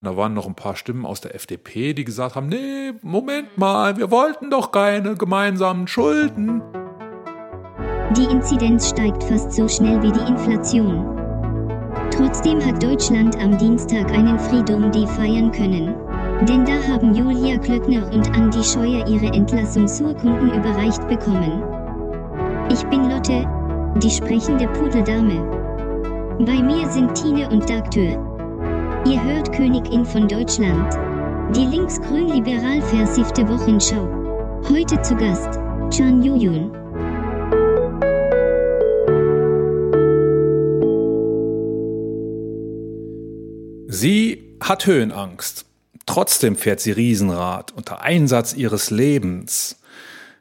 Da waren noch ein paar Stimmen aus der FDP, die gesagt haben, nee, Moment mal, wir wollten doch keine gemeinsamen Schulden. Die Inzidenz steigt fast so schnell wie die Inflation. Trotzdem hat Deutschland am Dienstag einen Freedom Day feiern können. Denn da haben Julia Klöckner und Andi Scheuer ihre Entlassungsurkunden überreicht bekommen. Ich bin Lotte, die sprechende Pudeldame. Bei mir sind Tine und Dagtür. Ihr hört Königin von Deutschland. Die linksgrün-liberal versiffte Wochenschau. Heute zu Gast, Chan Yuyun. Sie hat Höhenangst. Trotzdem fährt sie Riesenrad unter Einsatz ihres Lebens.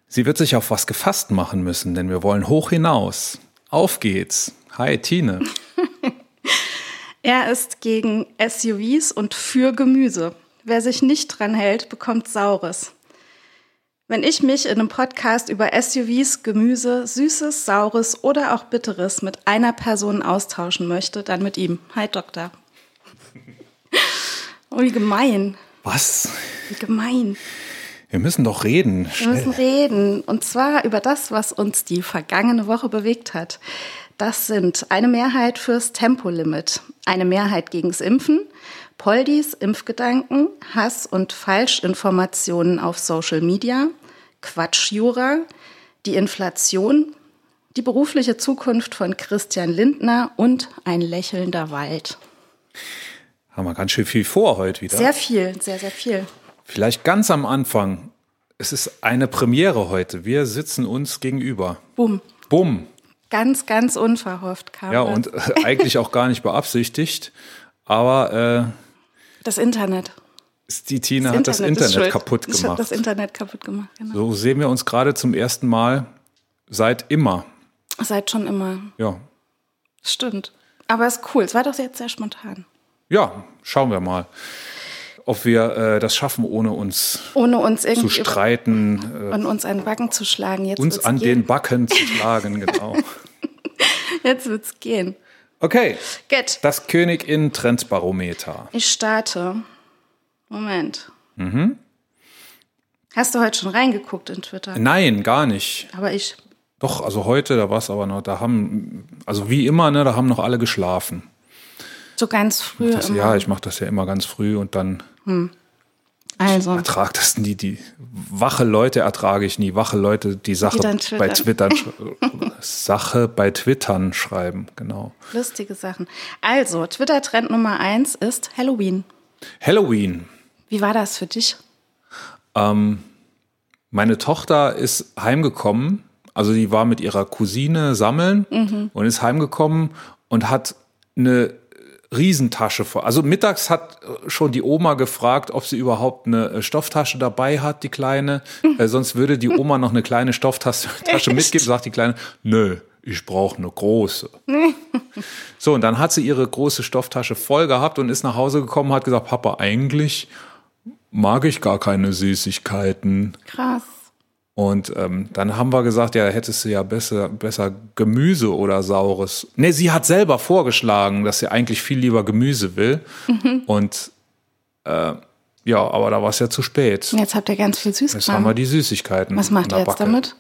Sie wird sich auf was gefasst machen müssen, denn wir wollen hoch hinaus. Auf geht's. Hi, Tine. er ist gegen SUVs und für Gemüse. Wer sich nicht dran hält, bekommt Saures. Wenn ich mich in einem Podcast über SUVs, Gemüse, Süßes, Saures oder auch Bitteres mit einer Person austauschen möchte, dann mit ihm. Hi, Doktor. Oh, wie gemein. Was? Wie gemein. Wir müssen doch reden. Wir müssen reden. Und zwar über das, was uns die vergangene Woche bewegt hat. Das sind eine Mehrheit fürs Tempolimit, eine Mehrheit gegens Impfen, Poldis, Impfgedanken, Hass und Falschinformationen auf Social Media, Quatschjura, die Inflation, die berufliche Zukunft von Christian Lindner und ein lächelnder Wald. Haben wir ganz schön viel vor heute wieder. Sehr viel, sehr, sehr viel. Vielleicht ganz am Anfang. Es ist eine Premiere heute. Wir sitzen uns gegenüber. Bumm. Bumm. Ganz, ganz unverhofft kam Ja, das. und äh, eigentlich auch gar nicht beabsichtigt. Aber das Internet. äh, die Tine hat das Internet schuld. kaputt gemacht. das Internet kaputt gemacht, genau. So sehen wir uns gerade zum ersten Mal seit immer. Seit schon immer. Ja. Stimmt. Aber ist cool. Es war doch jetzt sehr spontan. Ja, schauen wir mal, ob wir äh, das schaffen, ohne uns Ohne uns zu streiten, äh, und uns einen Backen zu schlagen. Jetzt uns an gehen. den Backen zu schlagen, genau. Jetzt wird's gehen. Okay, Gut. das Königin-Trendbarometer. Ich starte. Moment. Mhm. Hast du heute schon reingeguckt in Twitter? Nein, gar nicht. Aber ich. Doch, also heute, da war es aber noch, da haben, also wie immer, ne, da haben noch alle geschlafen. So ganz früh. Das, ja, ich mache das ja immer ganz früh und dann also. ertrag das nie. Die wache Leute ertrage ich nie. Wache Leute, die Sache dann bei twittern. Sache bei Twittern schreiben, genau. Lustige Sachen. Also, Twitter-Trend Nummer eins ist Halloween. Halloween. Wie war das für dich? Meine Tochter ist heimgekommen, also die war mit ihrer Cousine sammeln und ist heimgekommen und hat eine Riesentasche vor. Also mittags hat schon die Oma gefragt, ob sie überhaupt eine äh, Stofftasche dabei hat, die kleine. Äh, sonst würde die Oma noch eine kleine Stofftasche Tasche mitgeben, sagt die kleine, nö, ich brauche eine große. So, und dann hat sie ihre große Stofftasche voll gehabt und ist nach Hause gekommen, hat gesagt, Papa, eigentlich mag ich gar keine Süßigkeiten. Krass. Und ähm, dann haben wir gesagt, ja, hättest du ja besser, besser Gemüse oder Saures. Nee, sie hat selber vorgeschlagen, dass sie eigentlich viel lieber Gemüse will. Und äh, ja, aber da war es ja zu spät. Jetzt habt ihr ganz viel Jetzt haben wir die Süßigkeiten. Was macht ihr jetzt Backe. damit?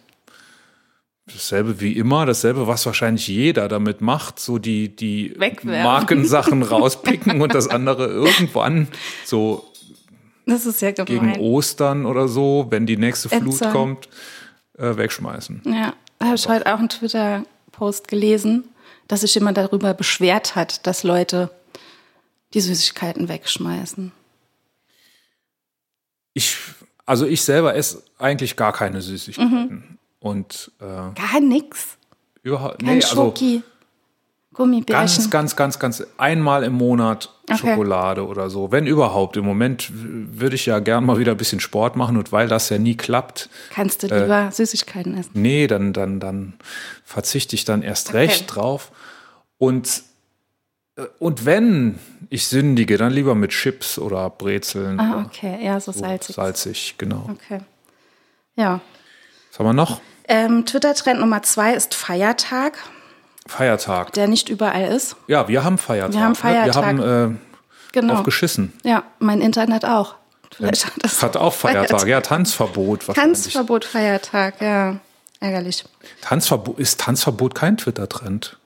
Dasselbe wie immer, dasselbe, was wahrscheinlich jeder damit macht, so die, die Wegwerfen. Markensachen rauspicken und das andere irgendwann so Das ist ja gegen gemein. Ostern oder so, wenn die nächste Flut Ätzend. kommt, äh, wegschmeißen. Ja, da habe ich heute auch einen Twitter-Post gelesen, dass sich jemand darüber beschwert hat, dass Leute die Süßigkeiten wegschmeißen. Ich, also ich selber esse eigentlich gar keine Süßigkeiten. Und äh, Gar nix. überhaupt, Kein nee, also Schoki. Gummibärchen. ganz, ganz, ganz, ganz einmal im Monat Okay. Schokolade oder so. Wenn überhaupt. Im Moment würde ich ja gern mal wieder ein bisschen Sport machen und weil das ja nie klappt, Kannst Äh, du lieber Süßigkeiten essen. nee, dann, dann, dann verzichte ich dann erst recht drauf. Und, äh, und wenn ich sündige, dann lieber mit Chips oder Brezeln. Ah, okay. Ja, so so salzig. salzig, genau. Okay. Ja. Was haben wir noch? Ähm, Twitter-Trend Nummer zwei ist Feiertag, Feiertag. der nicht überall ist. Ja, wir haben Feiertag. Wir haben Feiertag. Ne? Wir haben äh, Genau. aufgeschissen. Ja, mein Internet auch. Vielleicht hat das Hat auch Feiertag. Ja, Tanzverbot. Tanzverbot, Feiertag, ja. Ärgerlich. Tanzverbot, ist Tanzverbot kein Twitter-Trend?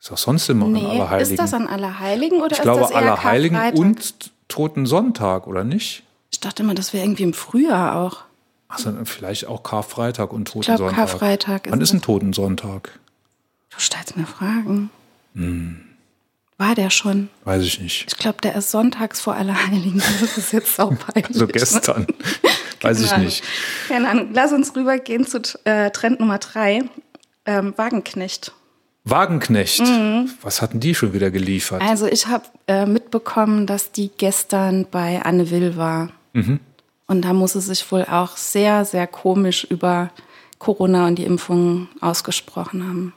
Ist auch sonst immer an Nee, Allerheiligen. ist das an Allerheiligen oder ich glaube, ist das eher Allerheiligen Karfreitag? und Toten Sonntag, oder nicht? Ich dachte immer, das wäre irgendwie im Frühjahr auch. Also vielleicht auch Karfreitag und Toten glaub, Sonntag. Karfreitag ist Wann ist ein Toten Sonntag? Du stellst mir Fragen. Hm. War der schon? Weiß ich nicht. Ich glaube, der ist sonntags vor Allerheiligen. Das ist jetzt sau peinlich. So gestern. Weiß ich Ahnung. nicht. Keine Ahnung. Lass uns rübergehen zu äh, Trend Nummer drei. Ähm, Wagenknecht. Wagenknecht. Mhm. Was hatten die schon wieder geliefert? Also ich habe äh, mitbekommen, dass die gestern bei Anne Will war. Mhm. Und da muss sie sich wohl auch sehr, sehr komisch über Corona und die Impfungen ausgesprochen haben.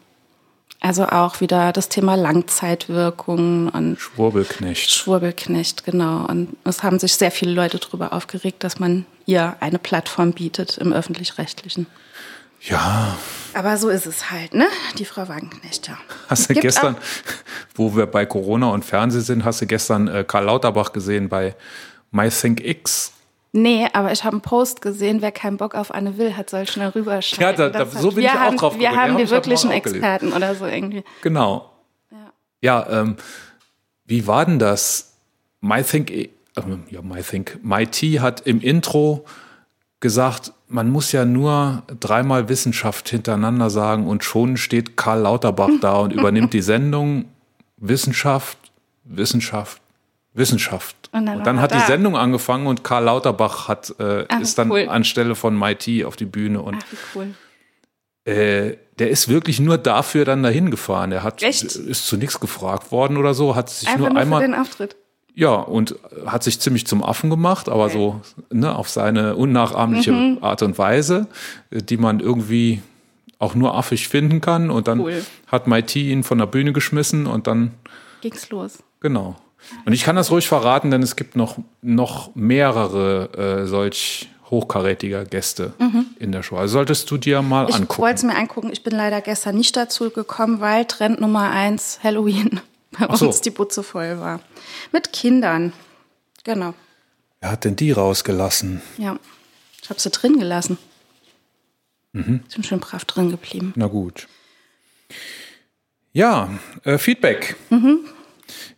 Also auch wieder das Thema Langzeitwirkungen und Schwurbelknecht. Schwurbelknecht, genau. Und es haben sich sehr viele Leute darüber aufgeregt, dass man ihr eine Plattform bietet im öffentlich-rechtlichen. Ja, Aber so ist es halt, ne? Die Frau Wagenknecht, ja. hast du Gibt gestern, wo wir bei Corona und Fernsehen sind, hast du gestern äh, Karl Lauterbach gesehen bei MyThinkX. Nee, aber ich habe einen Post gesehen, wer keinen Bock auf Anne Will hat, soll schnell rüberschalten. Ja, da- da- so bin ich auch haben, drauf Wir haben Ja, die wirklichen gelesen. Experten oder so irgendwie. Genau. Ja, ähm, wie war denn das? MyThink, äh, ja, MyThink, MyT hat im Intro gesagt, man muss ja nur dreimal Wissenschaft hintereinander sagen und schon steht Karl Lauterbach da und übernimmt die Sendung Wissenschaft, Wissenschaft, Wissenschaft. Und dann Und dann hat er die da. Sendung angefangen und Karl Lauterbach hat, äh, Ah, ist dann cool. anstelle von MyT auf die Bühne und Ach, cool. äh, der ist wirklich nur dafür dann dahin gefahren. Er hat Echt? ist zu nichts gefragt worden oder so, hat sich nur nur, einmal für den Auftritt. ja und hat sich ziemlich zum Affen gemacht, aber so ne, auf seine unnachahmliche Mhm. Art und Weise, die man irgendwie auch nur affig finden kann. Und dann Cool. hat Mighty ihn von der Bühne geschmissen und dann Ging's los. genau. Und ich kann das ruhig verraten, denn es gibt noch noch mehrere äh, solch hochkarätiger Gäste in der Show. Also solltest du dir mal Mhm. Ich angucken. wollte es mir angucken. Ich bin leider gestern nicht dazu gekommen, weil Trend Nummer eins Halloween bei so. uns die Butze voll war. Mit Kindern. Genau. Wer hat denn die rausgelassen? Ja. Ich habe sie drin gelassen. Mhm. Ich bin schön brav drin geblieben. Na gut. Ja, äh, Feedback.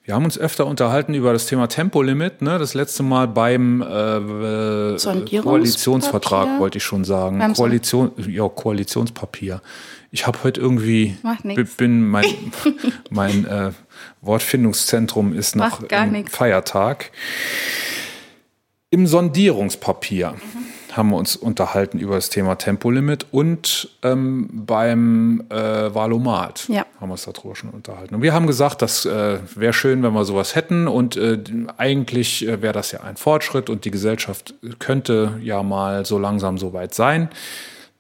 Wir haben uns öfter unterhalten über das Thema Tempolimit. Ne? Das letzte Mal beim äh? Koalitionsvertrag, wollte ich schon sagen. Beim Koalition, ja, Koalitionspapier. Ich habe heute irgendwie, bin mein, mein äh, Wortfindungszentrum ist noch. Feiertag. Im Sondierungspapier Mhm. Haben wir uns unterhalten über das Thema Tempolimit und ähm, beim äh, Valomat Ja. haben wir uns darüber schon unterhalten. Und wir haben gesagt, das äh, wäre schön, wenn wir sowas hätten und äh, eigentlich äh, wäre das ja ein Fortschritt und die Gesellschaft könnte ja mal so langsam so weit sein.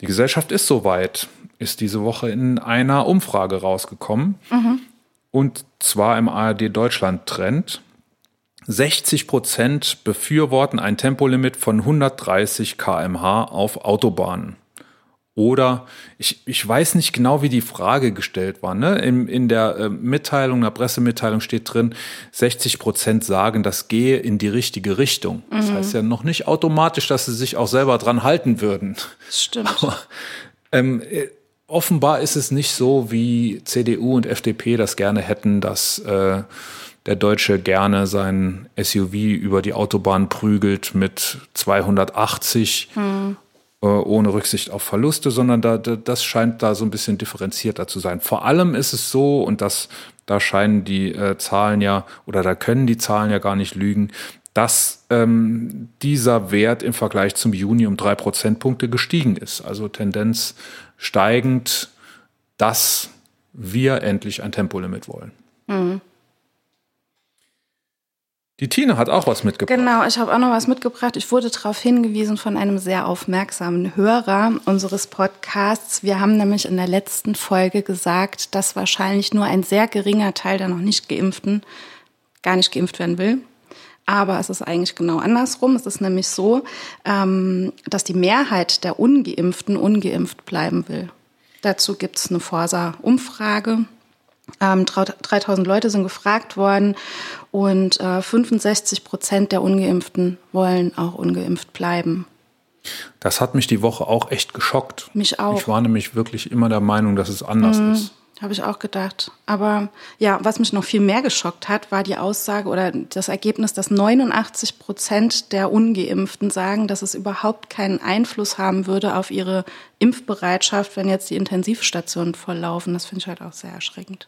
Die Gesellschaft ist soweit, ist diese Woche in einer Umfrage rausgekommen und zwar im ARD Deutschland Trend. 60 Prozent befürworten ein Tempolimit von 130 km/h auf Autobahnen. Oder ich, ich weiß nicht genau, wie die Frage gestellt war. Ne? In, in der äh, Mitteilung, der Pressemitteilung steht drin, 60 Prozent sagen, das gehe in die richtige Richtung. Das heißt ja noch nicht automatisch, dass sie sich auch selber dran halten würden. Das stimmt. Ähm, äh, offenbar ist es nicht so, wie CDU und FDP das gerne hätten, dass äh, der Deutsche gerne sein SUV über die Autobahn prügelt mit 280 äh, ohne Rücksicht auf Verluste, sondern da, da, das scheint da so ein bisschen differenzierter zu sein. Vor allem ist es so, und das, da scheinen die äh, Zahlen ja, oder da können die Zahlen ja gar nicht lügen, dass ähm, dieser Wert im Vergleich zum Juni um drei Prozentpunkte gestiegen ist. Also Tendenz steigend, dass wir endlich ein Tempolimit wollen. Die Tine hat auch was mitgebracht. Genau, ich habe auch noch was mitgebracht. Ich wurde darauf hingewiesen von einem sehr aufmerksamen Hörer unseres Podcasts. Wir haben nämlich in der letzten Folge gesagt, dass wahrscheinlich nur ein sehr geringer Teil der noch nicht geimpften gar nicht geimpft werden will. Aber es ist eigentlich genau andersrum. Es ist nämlich so, ähm, dass die Mehrheit der Ungeimpften ungeimpft bleiben will. Dazu gibt es eine Forsa-Umfrage. Ähm, 3000 Leute sind gefragt worden und äh, 65 Prozent der Ungeimpften wollen auch ungeimpft bleiben. Das hat mich die Woche auch echt geschockt. Mich auch. Ich war nämlich wirklich immer der Meinung, dass es anders mhm. ist. Habe ich auch gedacht. Aber ja, was mich noch viel mehr geschockt hat, war die Aussage oder das Ergebnis, dass 89 Prozent der Ungeimpften sagen, dass es überhaupt keinen Einfluss haben würde auf ihre Impfbereitschaft, wenn jetzt die Intensivstationen volllaufen. Das finde ich halt auch sehr erschreckend.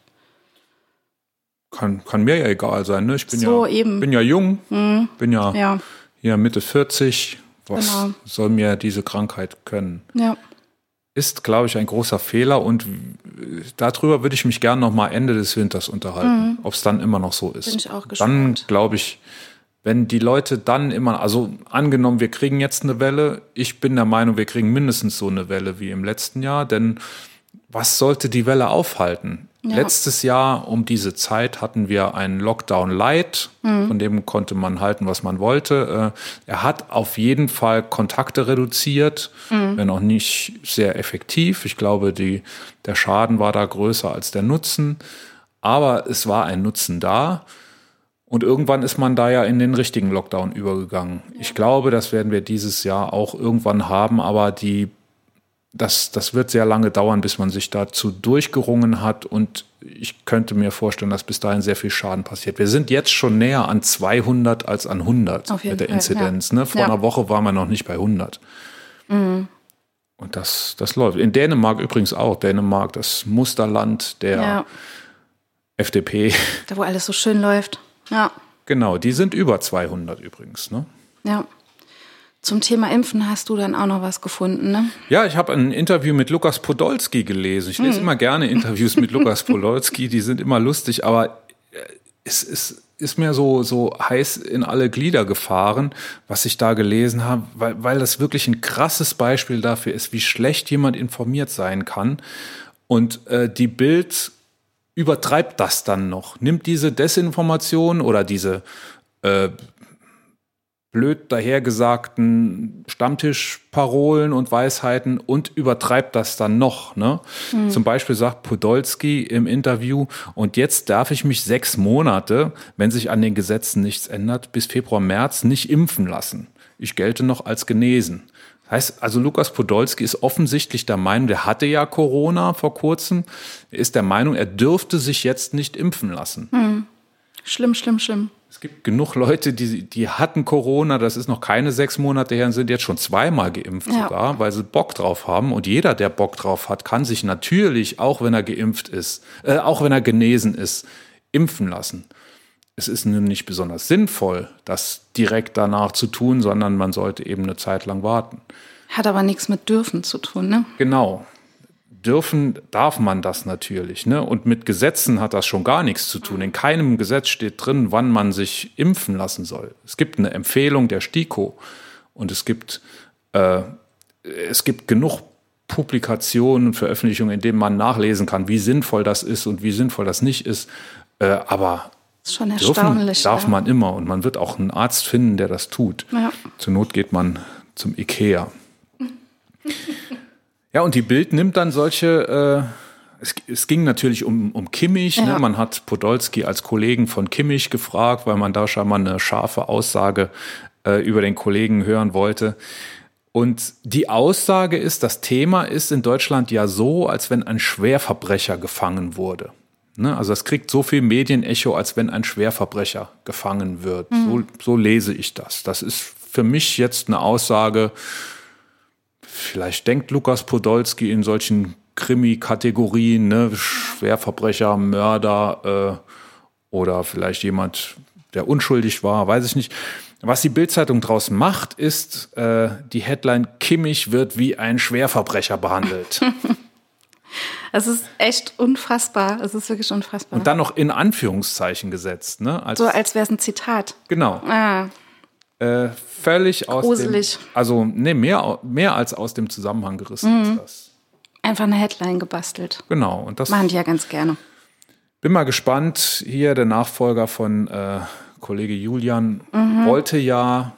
Kann, kann mir ja egal sein. Ne? Ich bin, so, ja, eben. bin ja jung, mhm. bin ja, ja. hier Mitte 40. Was Genau. soll mir diese Krankheit können? Ja. ist, glaube ich, ein großer Fehler und darüber würde ich mich gerne noch mal Ende des Winters unterhalten, ob es dann immer noch so ist. Mhm. Bin ich auch Dann gespannt. glaube ich, wenn die Leute dann immer, also angenommen, wir kriegen jetzt eine Welle, ich bin der Meinung, wir kriegen mindestens so eine Welle wie im letzten Jahr, denn was sollte die Welle aufhalten? Ja. Letztes Jahr um diese Zeit hatten wir einen Lockdown Light, Mhm. von dem konnte man halten, was man wollte. Äh, Er hat auf jeden Fall Kontakte reduziert, Mhm. wenn auch nicht sehr effektiv. Ich glaube, die, der Schaden war da größer als der Nutzen, aber es war ein Nutzen da. Und irgendwann ist man da ja in den richtigen Lockdown übergegangen. Ich glaube, das werden wir dieses Jahr auch irgendwann haben, aber die das, das wird sehr lange dauern, bis man sich dazu durchgerungen hat. Und ich könnte mir vorstellen, dass bis dahin sehr viel Schaden passiert. Wir sind jetzt schon näher an 200 als an 100 Auf jeden mit der Fall, Inzidenz. ja. Ne? Vor Ja. Mhm. einer Woche waren wir noch nicht bei 100. Und das, das läuft. In Dänemark übrigens auch. Dänemark, das Musterland der ja. FDP. Da, wo alles so schön läuft. Ja. Genau, die sind über 200 übrigens. Ne? Ja. Zum Thema Impfen hast du dann auch noch was gefunden, ne? Ja, ich habe ein Interview mit Lukas Podolski gelesen. Ich lese immer gerne Interviews mit Lukas Podolski, die sind immer lustig, aber äh, es ist, ist mir so, so heiß in alle Glieder gefahren, was ich da gelesen habe, weil, weil das wirklich ein krasses Beispiel dafür ist, wie schlecht jemand informiert sein kann. Und äh, die Bild übertreibt das dann noch, nimmt diese Desinformation oder diese äh, blöd dahergesagten Stammtischparolen und Weisheiten und übertreibt das dann noch. Ne? Zum Beispiel sagt Podolski im Interview, und jetzt darf ich mich sechs Monate, wenn sich an den Gesetzen nichts ändert, bis Februar, März nicht impfen lassen. Ich gelte noch als genesen. Heißt, also Lukas Podolski ist offensichtlich der Meinung, der hatte ja Corona vor kurzem, er ist der Meinung, er dürfte sich jetzt nicht impfen lassen. Schlimm, schlimm, schlimm. Es gibt genug Leute, die, die hatten Corona, das ist noch keine sechs Monate her und sind jetzt schon zweimal geimpft Ja. sogar, weil sie Bock drauf haben. Und jeder, der Bock drauf hat, kann sich natürlich, auch wenn er geimpft ist, äh, auch wenn er genesen ist, impfen lassen. Es ist nun nicht besonders sinnvoll, das direkt danach zu tun, sondern man sollte eben eine Zeit lang warten. Hat aber nichts mit dürfen zu tun, ne? Genau. Dürfen darf man das natürlich, ne? Und mit Gesetzen hat das schon gar nichts zu tun. In keinem Gesetz steht drin, wann man sich impfen lassen soll. Es gibt eine Empfehlung der STIKO und es gibt äh, es gibt genug Publikationen und Veröffentlichungen, in denen man nachlesen kann, wie sinnvoll das ist und wie sinnvoll das nicht ist. Äh, aber Ist schon dürfen erstaunlich. darf ja. man immer und man wird auch einen Arzt finden, der das tut. Ja. Zur Not geht man zum Ikea. Ja, und die Bild nimmt dann solche, äh, es, es ging natürlich um, um Kimmich, Ja. ne? man hat Podolski als Kollegen von Kimmich gefragt, weil man da scheinbar eine scharfe Aussage äh, über den Kollegen hören wollte. Und die Aussage ist, das Thema ist in Deutschland ja so, als wenn ein Schwerverbrecher gefangen wurde. Ne? Also es kriegt so viel Medienecho, als wenn ein Schwerverbrecher gefangen wird. So, so lese ich das. Das ist für mich jetzt eine Aussage, vielleicht denkt Lukas Podolski in solchen Krimi-Kategorien, ne? Schwerverbrecher, Mörder äh, oder vielleicht jemand, der unschuldig war, weiß ich nicht. Was die Bildzeitung draus macht, ist äh, die Headline Kimmich wird wie ein Schwerverbrecher behandelt. Es ist echt unfassbar. Es ist wirklich unfassbar. Und dann noch in Anführungszeichen gesetzt. Ne? Als, so als wäre es ein Zitat. genau. Ah, Äh, völlig aus Gruselig. dem, also nee, mehr, mehr als aus dem Zusammenhang gerissen ist das. einfach eine Headline gebastelt. Genau. Und das Machen die ja ganz gerne. bin mal gespannt. Hier der Nachfolger von äh, Kollege Julian wollte ja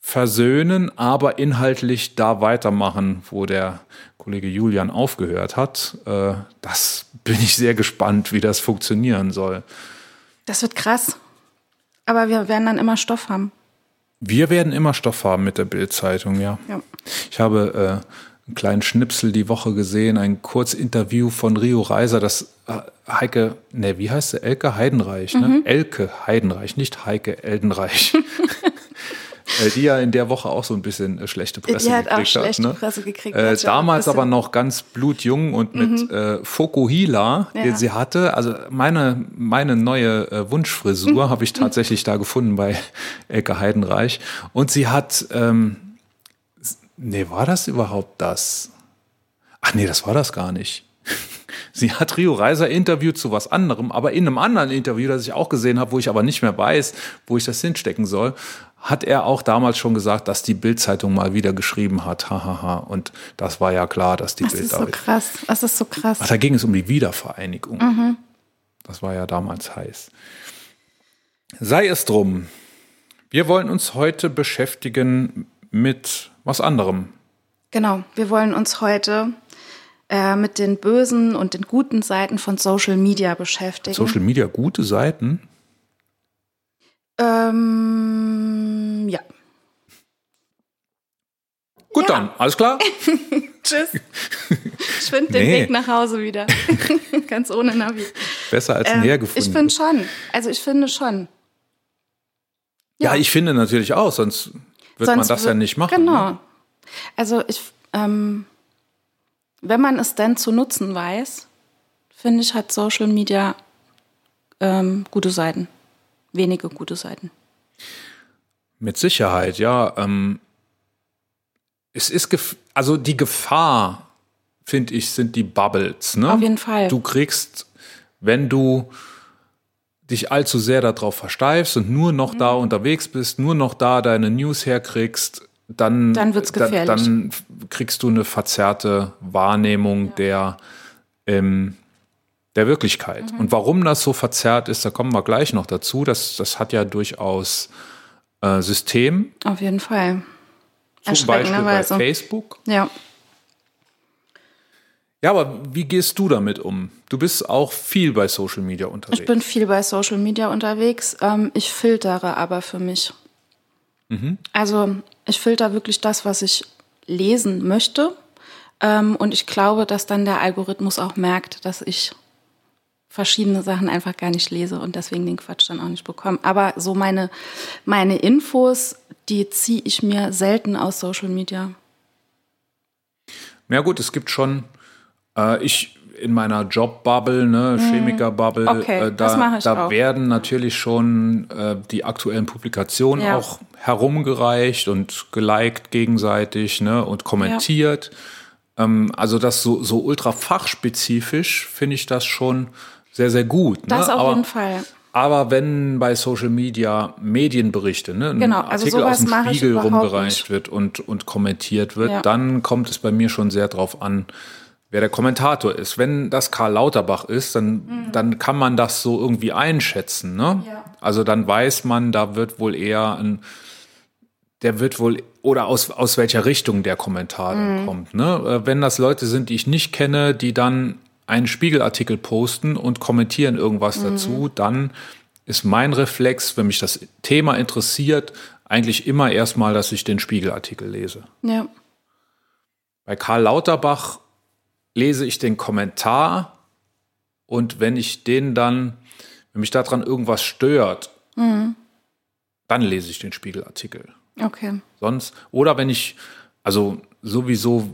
versöhnen, aber inhaltlich da weitermachen, wo der Kollege Julian aufgehört hat. Äh, das bin ich sehr gespannt, wie das funktionieren soll. Das wird krass. Aber wir werden dann immer Stoff haben. Wir werden immer Stoff haben mit der Bildzeitung, ja. Ja. Ich habe äh, einen kleinen Schnipsel die Woche gesehen, ein Kurzinterview von Rio Reiser, das äh, Heike, ne, wie heißt sie? Elke Heidenreich, ne? Mhm. Elke Heidenreich, nicht Heike Eldenreich. Die ja in der Woche auch so ein bisschen äh, schlechte Presse Die hat auch gekriegt schlechte hat. Ne? Presse gekriegt, Äh, damals Mhm. aber noch ganz blutjung und mit äh, Fokuhila, Ja. den sie hatte. Also meine, meine neue äh, Wunschfrisur Mhm. habe ich tatsächlich da gefunden bei Elke Heidenreich. Und sie hat, ähm, nee, war das überhaupt das? Ach nee, das war das gar nicht. Sie hat Rio Reiser interviewt zu was anderem, aber in einem anderen Interview, das ich auch gesehen habe, wo ich aber nicht mehr weiß, wo ich das hinstecken soll, hat er auch damals schon gesagt, dass die Bild-Zeitung mal wieder geschrieben hat. Hahaha. Und das war ja klar, dass die Das Bild ist so krass. Das ist so krass. Ach, da ging es um die Wiedervereinigung. Mhm. Das war ja damals heiß. Sei es drum. Wir wollen uns heute beschäftigen mit was anderem. Genau. Wir wollen uns heute äh, mit den bösen und den guten Seiten von Social Media beschäftigen. Social Media gute Seiten. Ähm, ja. Gut Ja. dann, alles klar? Tschüss. Ich finde den Nee. Weg nach Hause wieder. Ganz ohne Navi. Besser als Ähm, näher gefunden. ich finde schon. Also ich finde schon. ja, ich finde natürlich auch, sonst wird man Sonst das ja nicht machen. Genau. Ne? Also ich, ähm, wenn man es denn zu nutzen weiß, finde ich, hat Social Media ähm, gute Seiten. Wenige gute Seiten. Mit Sicherheit, ja. Ähm, es ist, gef also die Gefahr, finde ich, sind die Bubbles. Ne? Auf jeden Fall. Du kriegst, wenn du dich allzu sehr darauf versteifst und nur noch da Mhm. unterwegs bist, nur noch da deine News herkriegst, dann, Dann wird's gefährlich. Dann, dann kriegst du eine verzerrte Wahrnehmung der, ähm, der Wirklichkeit. Mhm. Und warum das so verzerrt ist, da kommen wir gleich noch dazu. Das, das hat ja durchaus äh, System, Auf jeden Fall. zum Beispiel bei. Facebook. Ja. Ja, aber wie gehst du damit um? Du bist auch viel bei Social Media unterwegs. Ich bin viel bei Social Media unterwegs. Ähm, ich filtere aber für mich. Mhm. Also ich filter wirklich das, was ich lesen möchte. Ähm, und ich glaube, dass dann der Algorithmus auch merkt, dass ich verschiedene Sachen einfach gar nicht lese und deswegen den Quatsch dann auch nicht bekomme. Aber so meine, meine Infos, die ziehe ich mir selten aus Social Media. Ja gut, es gibt schon, äh, ich in meiner Jobbubble, ne, Chemikerbubble, Mhm. Okay, äh, da, da auch. werden natürlich schon äh, die aktuellen Publikationen Ja. auch herumgereicht und geliked gegenseitig ne, und kommentiert. Ähm, also das so, so ultra fachspezifisch finde ich das schon sehr, sehr gut. Das ne? auf aber, jeden Fall. Aber wenn bei Social Media Medienberichte, ne, ein Genau, also Artikel aus dem Spiegel rumgereicht nicht. wird und, und kommentiert wird, Ja. dann kommt es bei mir schon sehr drauf an, wer der Kommentator ist. Wenn das Karl Lauterbach ist, dann, dann kann man das so irgendwie einschätzen. Ne? Mhm. Ja. Also dann weiß man, da wird wohl eher ein, der wird wohl, oder aus, aus welcher Richtung der Kommentar dann kommt. Ne? Äh, Wenn das Leute sind, die ich nicht kenne, die dann einen Spiegelartikel posten und kommentieren irgendwas dazu, dann ist mein Reflex, wenn mich das Thema interessiert, eigentlich immer erstmal, dass ich den Spiegelartikel lese. Ja. Bei Karl Lauterbach lese ich den Kommentar und wenn ich den dann, wenn mich daran irgendwas stört, dann lese ich den Spiegelartikel. Okay. Sonst, oder wenn ich, also sowieso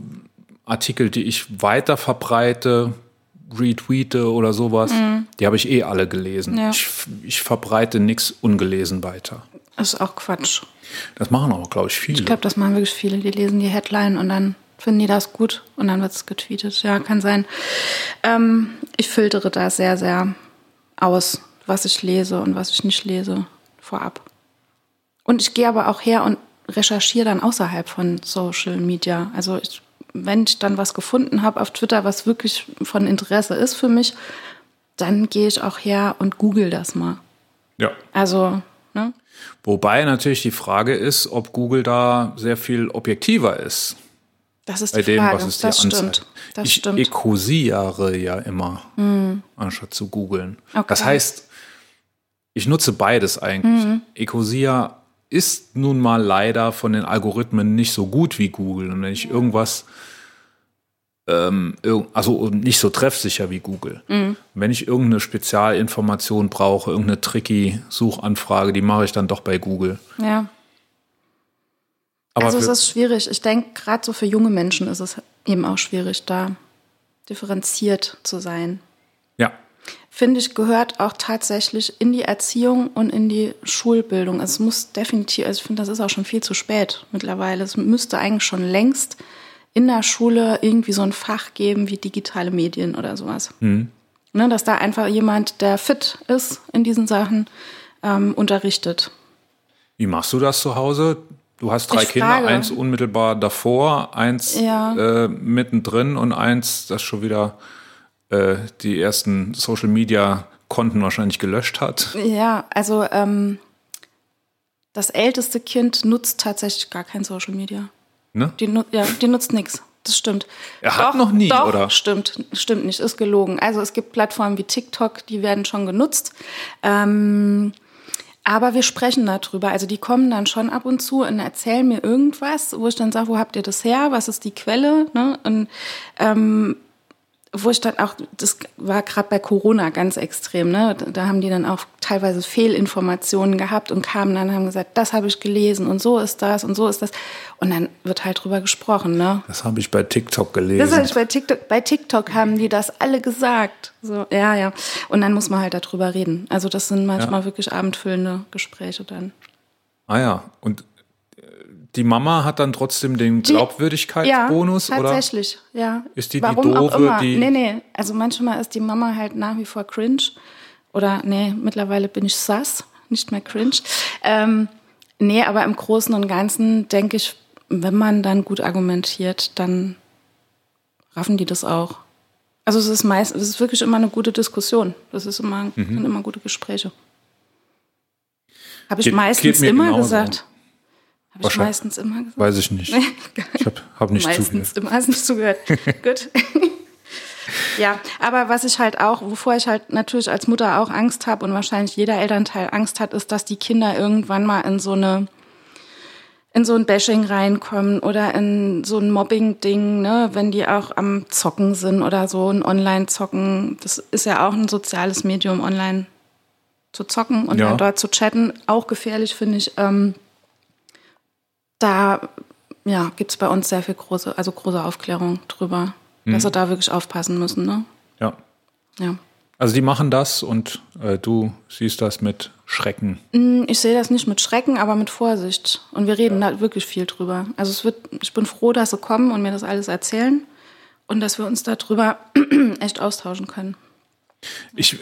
Artikel, die ich weiter verbreite, retweete oder sowas, die habe ich eh alle gelesen. Ja. Ich, ich verbreite nichts ungelesen weiter. Das ist auch Quatsch. Das machen auch, glaube ich, viele. Ich glaube, das machen wirklich viele. Die lesen die Headline und dann finden die das gut und dann wird es getweetet. Ja, kann sein. Ähm, ich filtere da sehr, sehr aus, was ich lese und was ich nicht lese, vorab. Und ich gehe aber auch her und recherchiere dann außerhalb von Social Media. Also ich, wenn ich dann was gefunden habe auf Twitter, was wirklich von Interesse ist für mich, dann gehe ich auch her und google das mal. ja. Also Ne? Wobei natürlich die Frage ist, ob Google da sehr viel objektiver ist. Das ist Bei die dem, Frage. was es dir das anzeigt. stimmt. Das ich stimmt. ekosiere ja immer, anstatt zu googeln. Okay. Das heißt, ich nutze beides eigentlich. Mhm. Ecosia ist nun mal leider von den Algorithmen nicht so gut wie Google. Und wenn ich irgendwas, ähm, also nicht so treffsicher wie Google. Mhm. Wenn ich irgendeine Spezialinformation brauche, irgendeine tricky Suchanfrage, die mache ich dann doch bei Google. ja. Aber also es ist schwierig. Ich denke, gerade so für junge Menschen ist es eben auch schwierig, da differenziert zu sein. Finde ich, gehört auch tatsächlich in die Erziehung und in die Schulbildung. Es muss definitiv, also ich finde, das ist auch schon viel zu spät mittlerweile. Es müsste eigentlich schon längst in der Schule irgendwie so ein Fach geben wie digitale Medien oder sowas. Ne, dass da einfach jemand, der fit ist in diesen Sachen, ähm, unterrichtet. Wie machst du das zu Hause? Du hast drei Ich Kinder, frage. eins unmittelbar davor, eins Ja. äh, mittendrin und eins, das schon wieder äh, die ersten Social Media Konten wahrscheinlich gelöscht hat. Ja, also ähm, das älteste Kind nutzt tatsächlich gar kein Social Media. Ne? Die, ja, die nutzt nichts. Das stimmt. Er hat noch nie, doch, oder? Stimmt, stimmt nicht, ist gelogen. Also es gibt Plattformen wie TikTok, die werden schon genutzt. Ähm, aber wir sprechen darüber. Also die kommen dann schon ab und zu und erzählen mir irgendwas, wo ich dann sage, wo habt ihr das her? Was ist die Quelle? Ne? Und ähm, wo ich dann auch, das war gerade bei Corona ganz extrem, ne? Da- haben die dann auch teilweise Fehlinformationen gehabt und kamen dann und haben gesagt, das habe ich gelesen und so ist das und so ist das. Und dann wird halt drüber gesprochen, ne? Das habe ich bei TikTok Das gelesen. habe ich bei TikTok, bei TikTok haben die das alle gesagt. So, ja, ja. Und dann muss man halt darüber reden. Also das sind manchmal wirklich abendfüllende Gespräche dann. ah ja, und die Mama hat dann trotzdem den Glaubwürdigkeitsbonus, ja, oder? tatsächlich, ja. Ist die die Warum auch Doofe, immer. die- Nee, nee. Also manchmal ist die Mama halt nach wie vor cringe. Oder nee, mittlerweile bin ich sass, nicht mehr cringe. Ähm, nee, aber im Großen und Ganzen denke ich, wenn man dann gut argumentiert, dann raffen die das auch. Also es ist meist, es ist wirklich immer eine gute Diskussion. Das ist immer, Mhm. sind immer gute Gespräche. Habe ich Geht- meistens geht immer gesagt. Habe ich meistens immer gesagt. Weiß ich nicht. Ich habe hab nicht Meistens, zugehört. du hast nicht zugehört. Gut. ja, aber was ich halt auch, wovor ich halt natürlich als Mutter auch Angst habe und wahrscheinlich jeder Elternteil Angst hat, ist, dass die Kinder irgendwann mal in so eine in so ein Bashing reinkommen oder in so ein Mobbing-Ding, ne, wenn die auch am Zocken sind oder so, ein Online-Zocken. Das ist ja auch ein soziales Medium, online zu zocken und Ja. dann dort zu chatten. Auch gefährlich, finde ich. Ähm, da ja, gibt es bei uns sehr viel große, also große Aufklärung drüber, dass Mhm. wir da wirklich aufpassen müssen. Ne? Ja. Ja. Also die machen das und äh, du siehst das mit Schrecken. Ich sehe das nicht mit Schrecken, aber mit Vorsicht. Und wir reden da wirklich viel drüber. Also es wird, ich bin froh, dass sie kommen und mir das alles erzählen und dass wir uns darüber echt austauschen können. Ich,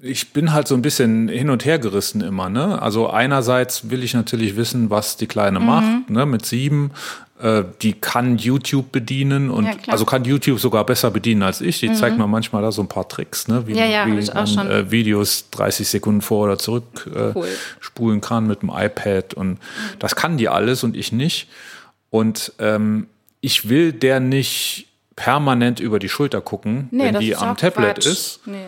ich bin halt so ein bisschen hin und her gerissen immer. Ne? Also einerseits will ich natürlich wissen, was die Mhm. Kleine macht, ne? mit sieben. Äh, die kann YouTube bedienen und Ja. Mhm. also kann YouTube sogar besser bedienen als ich. Die zeigt mir manchmal da so ein paar Tricks, ne? wie, Ja, ja, wie man äh, Videos 30 Sekunden vor oder zurück äh, Cool. spulen kann mit dem iPad und das kann die alles und ich nicht. Und ähm, ich will der nicht permanent über die Schulter gucken, wenn das die am Tablet Quatsch. ist Nee.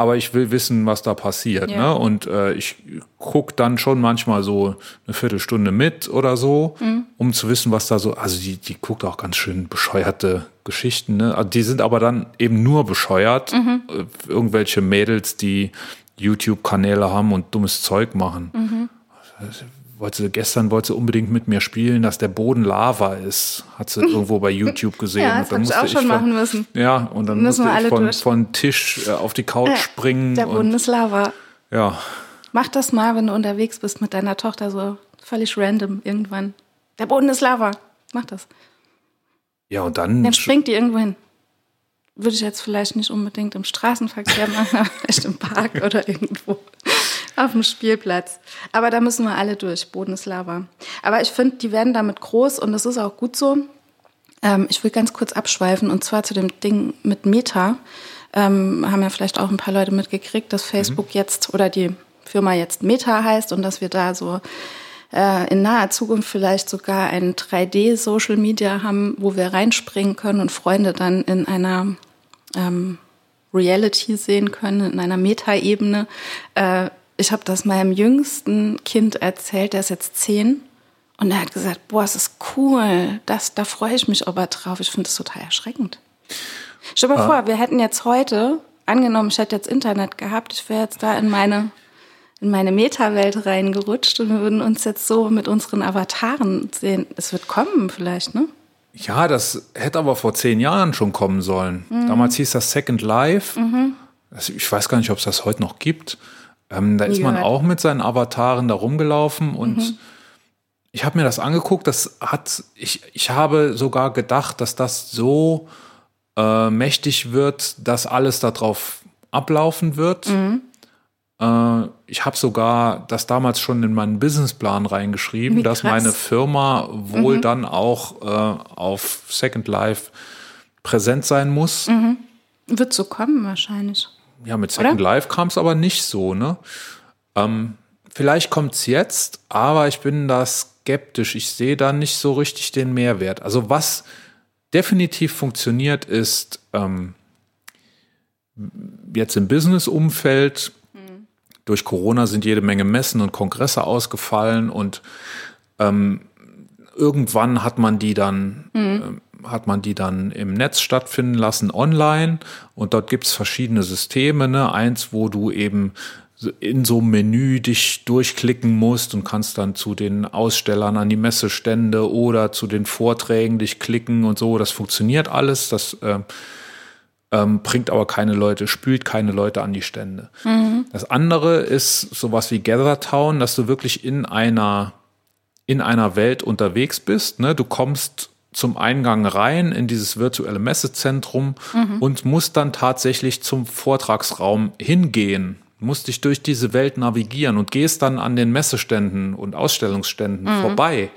Aber ich will wissen, was da passiert. Ja. Ne? Und äh, ich guck dann schon manchmal so eine Viertelstunde mit oder so, Mhm. um zu wissen, was da so. Also die, die guckt auch ganz schön bescheuerte Geschichten. Ne? Also die sind aber dann eben nur bescheuert. Mhm. Äh, irgendwelche Mädels, die YouTube-Kanäle haben und dummes Zeug machen. Mhm. Wollte sie, gestern wollte sie unbedingt mit mir spielen, dass der Boden Lava ist. Hat sie irgendwo bei YouTube gesehen. Ja, das Und dann hab ich auch schon von- machen müssen. Ja, und dann Müssen musste wir ich alle von, durch. von Tisch äh, auf die Couch springen. Der und, Boden ist Lava. ja, Mach das mal, wenn du unterwegs bist mit deiner Tochter, so völlig random irgendwann. Der Boden ist Lava. Mach das. ja, und dann, Dann springt die irgendwo hin. Würde ich jetzt vielleicht nicht unbedingt im Straßenverkehr machen, aber vielleicht im Park oder irgendwo auf dem Spielplatz. Aber da müssen wir alle durch. Boden ist Lava. Aber ich finde, die werden damit groß und das ist auch gut so. Ähm, ich will ganz kurz abschweifen und zwar zu dem Ding mit Meta. Ähm, haben ja vielleicht auch ein paar Leute mitgekriegt, dass Facebook jetzt oder die Firma jetzt Meta heißt und dass wir da so äh, in naher Zukunft vielleicht sogar ein 3D-Social Media haben, wo wir reinspringen können und Freunde dann in einer ähm, Reality sehen können, in einer Meta-Ebene. Äh, ich habe das meinem jüngsten Kind erzählt, der ist jetzt zehn. Und er hat gesagt, boah, es ist cool, das, da freue ich mich aber drauf. Ich finde das total erschreckend. Stell dir mal ah. vor, wir hätten jetzt heute, angenommen, ich hätte jetzt Internet gehabt, ich wäre jetzt da in meine, in meine Meta-Welt reingerutscht und wir würden uns jetzt so mit unseren Avataren sehen. Es wird kommen vielleicht, ne? Ja, das hätte aber vor zehn Jahren schon kommen sollen. Mhm. Damals hieß das Second Life. Mhm. Ich weiß gar nicht, ob es das heute noch gibt. Ähm, da Nie ist man gehört. auch mit seinen Avataren da rumgelaufen und mhm ich habe mir das angeguckt, das hat, ich, ich habe sogar gedacht, dass das so äh, mächtig wird, dass alles darauf ablaufen wird. Mhm. Äh, ich habe sogar das damals schon in meinen Businessplan reingeschrieben, dass meine Firma wohl mhm. dann auch äh, auf Second Life präsent sein muss. Mhm. Wird so kommen wahrscheinlich. Ja, mit Second Oder? Life kam es aber nicht so, ne? Ähm, vielleicht kommt es jetzt, aber ich bin das skeptisch. Ich sehe da nicht so richtig den Mehrwert. Also was definitiv funktioniert, ist ähm, jetzt im Business-Umfeld. Mhm. Durch Corona sind jede Menge Messen und Kongresse ausgefallen und ähm, irgendwann hat man die dann mhm. Hat man die dann im Netz stattfinden lassen, online. Und dort gibt es verschiedene Systeme. Ne? Eins, wo du eben in so einem Menü dich durchklicken musst und kannst dann zu den Ausstellern an die Messestände oder zu den Vorträgen dich klicken und so. Das funktioniert alles. Das äh, ähm, bringt aber keine Leute, spült keine Leute an die Stände. Mhm. Das andere ist sowas wie Gathertown, dass du wirklich in einer, in einer Welt unterwegs bist. Ne? Du kommst zum Eingang rein in dieses virtuelle Messezentrum mhm. und musst dann tatsächlich zum Vortragsraum hingehen musst dich durch diese Welt navigieren und gehst dann an den Messeständen und Ausstellungsständen mhm. vorbei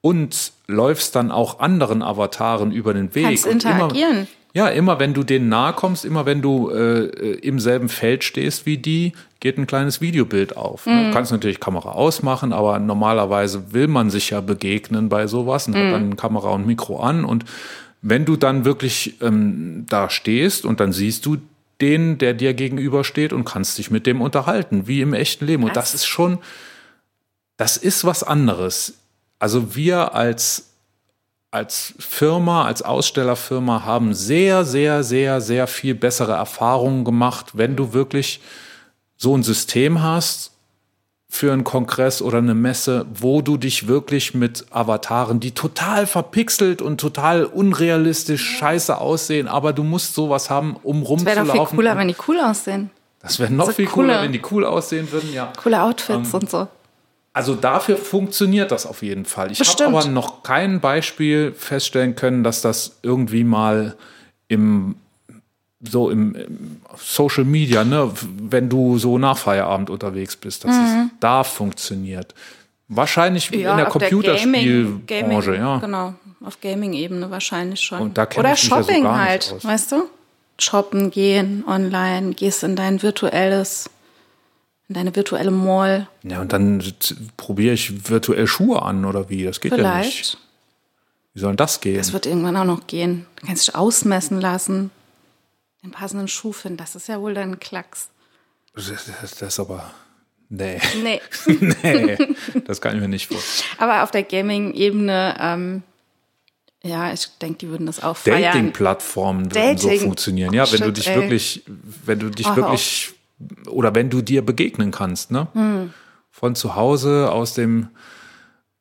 und läufst dann auch anderen Avataren über den Weg. Kannst interagieren. Immer, ja, immer wenn du denen nahe kommst, immer wenn du äh, im selben Feld stehst wie die, geht ein kleines Videobild auf. Ne? Mhm. Du kannst natürlich Kamera ausmachen, aber normalerweise will man sich ja begegnen bei sowas und mhm. hat dann Kamera und Mikro an und wenn du dann wirklich ähm, da stehst und dann siehst du den, der dir gegenübersteht und kannst dich mit dem unterhalten, wie im echten Leben. Und das ist schon, das ist was anderes. Also wir als, als Firma, als Ausstellerfirma haben sehr, sehr, sehr, sehr viel bessere Erfahrungen gemacht, wenn du wirklich so ein System hast, für einen Kongress oder eine Messe, wo du dich wirklich mit Avataren, die total verpixelt und total unrealistisch scheiße aussehen, aber du musst sowas haben, um rumzulaufen. Das wäre doch viel cooler, wenn die cool aussehen. Das wäre noch also viel cooler, cooler, wenn die cool aussehen würden, ja. Coole Outfits ähm, und so. Also dafür funktioniert das auf jeden Fall. Ich habe aber noch kein Beispiel feststellen können, dass das irgendwie mal im so im, im, Social Media, ne, wenn du so nach Feierabend unterwegs bist, dass mhm. es da funktioniert. Wahrscheinlich ja, in der Computerspielbranche, ja. Genau, auf Gaming-Ebene wahrscheinlich schon. Und da Oder Shopping ja so halt, weißt du? Shoppen gehen online, gehst in dein virtuelles, in deine virtuelle Mall. Ja, und dann probiere ich virtuell Schuhe an oder wie? Das geht Vielleicht. ja nicht. Wie soll das gehen? Das wird irgendwann auch noch gehen. Du kannst dich ausmessen lassen den passenden Schuh finden. Das ist ja wohl dann Klacks. Das, das ist aber. Nee. Nee. nee, das kann ich mir nicht vorstellen. Aber auf der Gaming-Ebene, ähm, ja, ich denke, die würden das auch feiern. Dating-Plattformen würden so funktionieren. Ja, wenn Shit, du dich ey. wirklich, wenn du dich oh, wirklich, oder wenn du dir begegnen kannst, ne? Hm. Von zu Hause, aus dem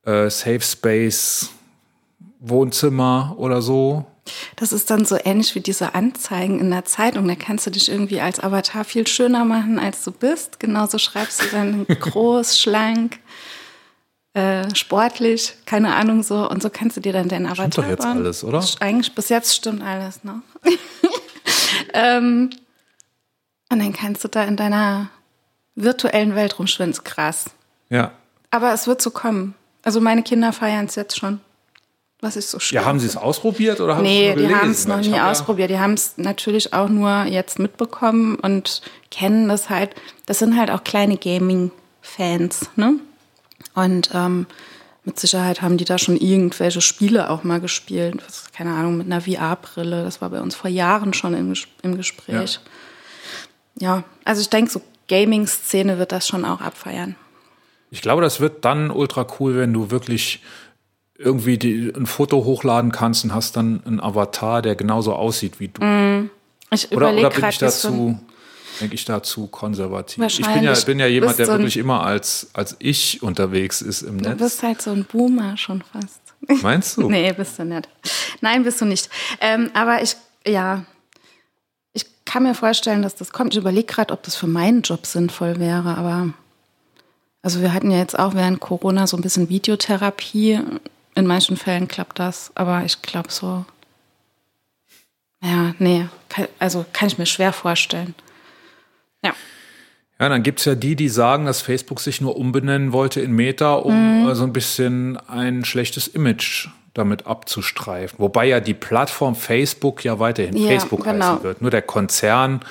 äh, Safe Space, Wohnzimmer oder so das ist dann so ähnlich wie diese Anzeigen in der Zeitung. Da kannst du dich irgendwie als Avatar viel schöner machen, als du bist. Genauso schreibst du dann groß, schlank, äh, sportlich, keine Ahnung so. Und so kannst du dir dann deinen Avatar stimmt doch jetzt bauen. alles, oder? Eigentlich bis jetzt stimmt alles noch. ähm, und dann kannst du da in deiner virtuellen Welt rumschwimmen. Ist krass. Ja. Aber es wird so kommen. Also meine Kinder feiern es jetzt schon. was ich so schwer Ja, haben Sie es ausprobiert oder haben Nee, Sie es nur die haben es noch nie hab ausprobiert. Die haben es natürlich auch nur jetzt mitbekommen und kennen das halt. Das sind halt auch kleine Gaming-Fans, ne? Und ähm, mit Sicherheit haben die da schon irgendwelche Spiele auch mal gespielt. Was, keine Ahnung, mit einer VR-Brille. Das war bei uns vor Jahren schon im, im Gespräch. Ja. Also ich denke, so Gaming-Szene wird das schon auch abfeiern. Ich glaube, das wird dann ultra cool, wenn du wirklich irgendwie die, ein Foto hochladen kannst und hast dann einen Avatar, der genauso aussieht wie du. Ich Oder, oder bin ich dazu, denke ich dazu konservativ? Ich bin ja, bin ja jemand, der so wirklich immer als, als ich unterwegs ist im du Netz. bist halt so ein Boomer schon fast. Meinst du? Nee, bist du nicht. Nein, bist du nicht. Ähm, aber ich, ja, kann mir vorstellen, dass das kommt. Ich überlege gerade, ob das für meinen Job sinnvoll wäre, aber also wir hatten ja jetzt auch während Corona so ein bisschen Videotherapie. In manchen Fällen klappt das, aber ich glaube so, ja, nee, kann, also kann ich mir schwer vorstellen. Ja. Ja, dann gibt's ja die, die sagen, dass Facebook sich nur umbenennen wollte in Meta, um Mhm. so ein bisschen ein schlechtes Image damit abzustreifen. Wobei ja die Plattform Facebook ja weiterhin Ja, Facebook genau. heißen wird. Nur der Konzern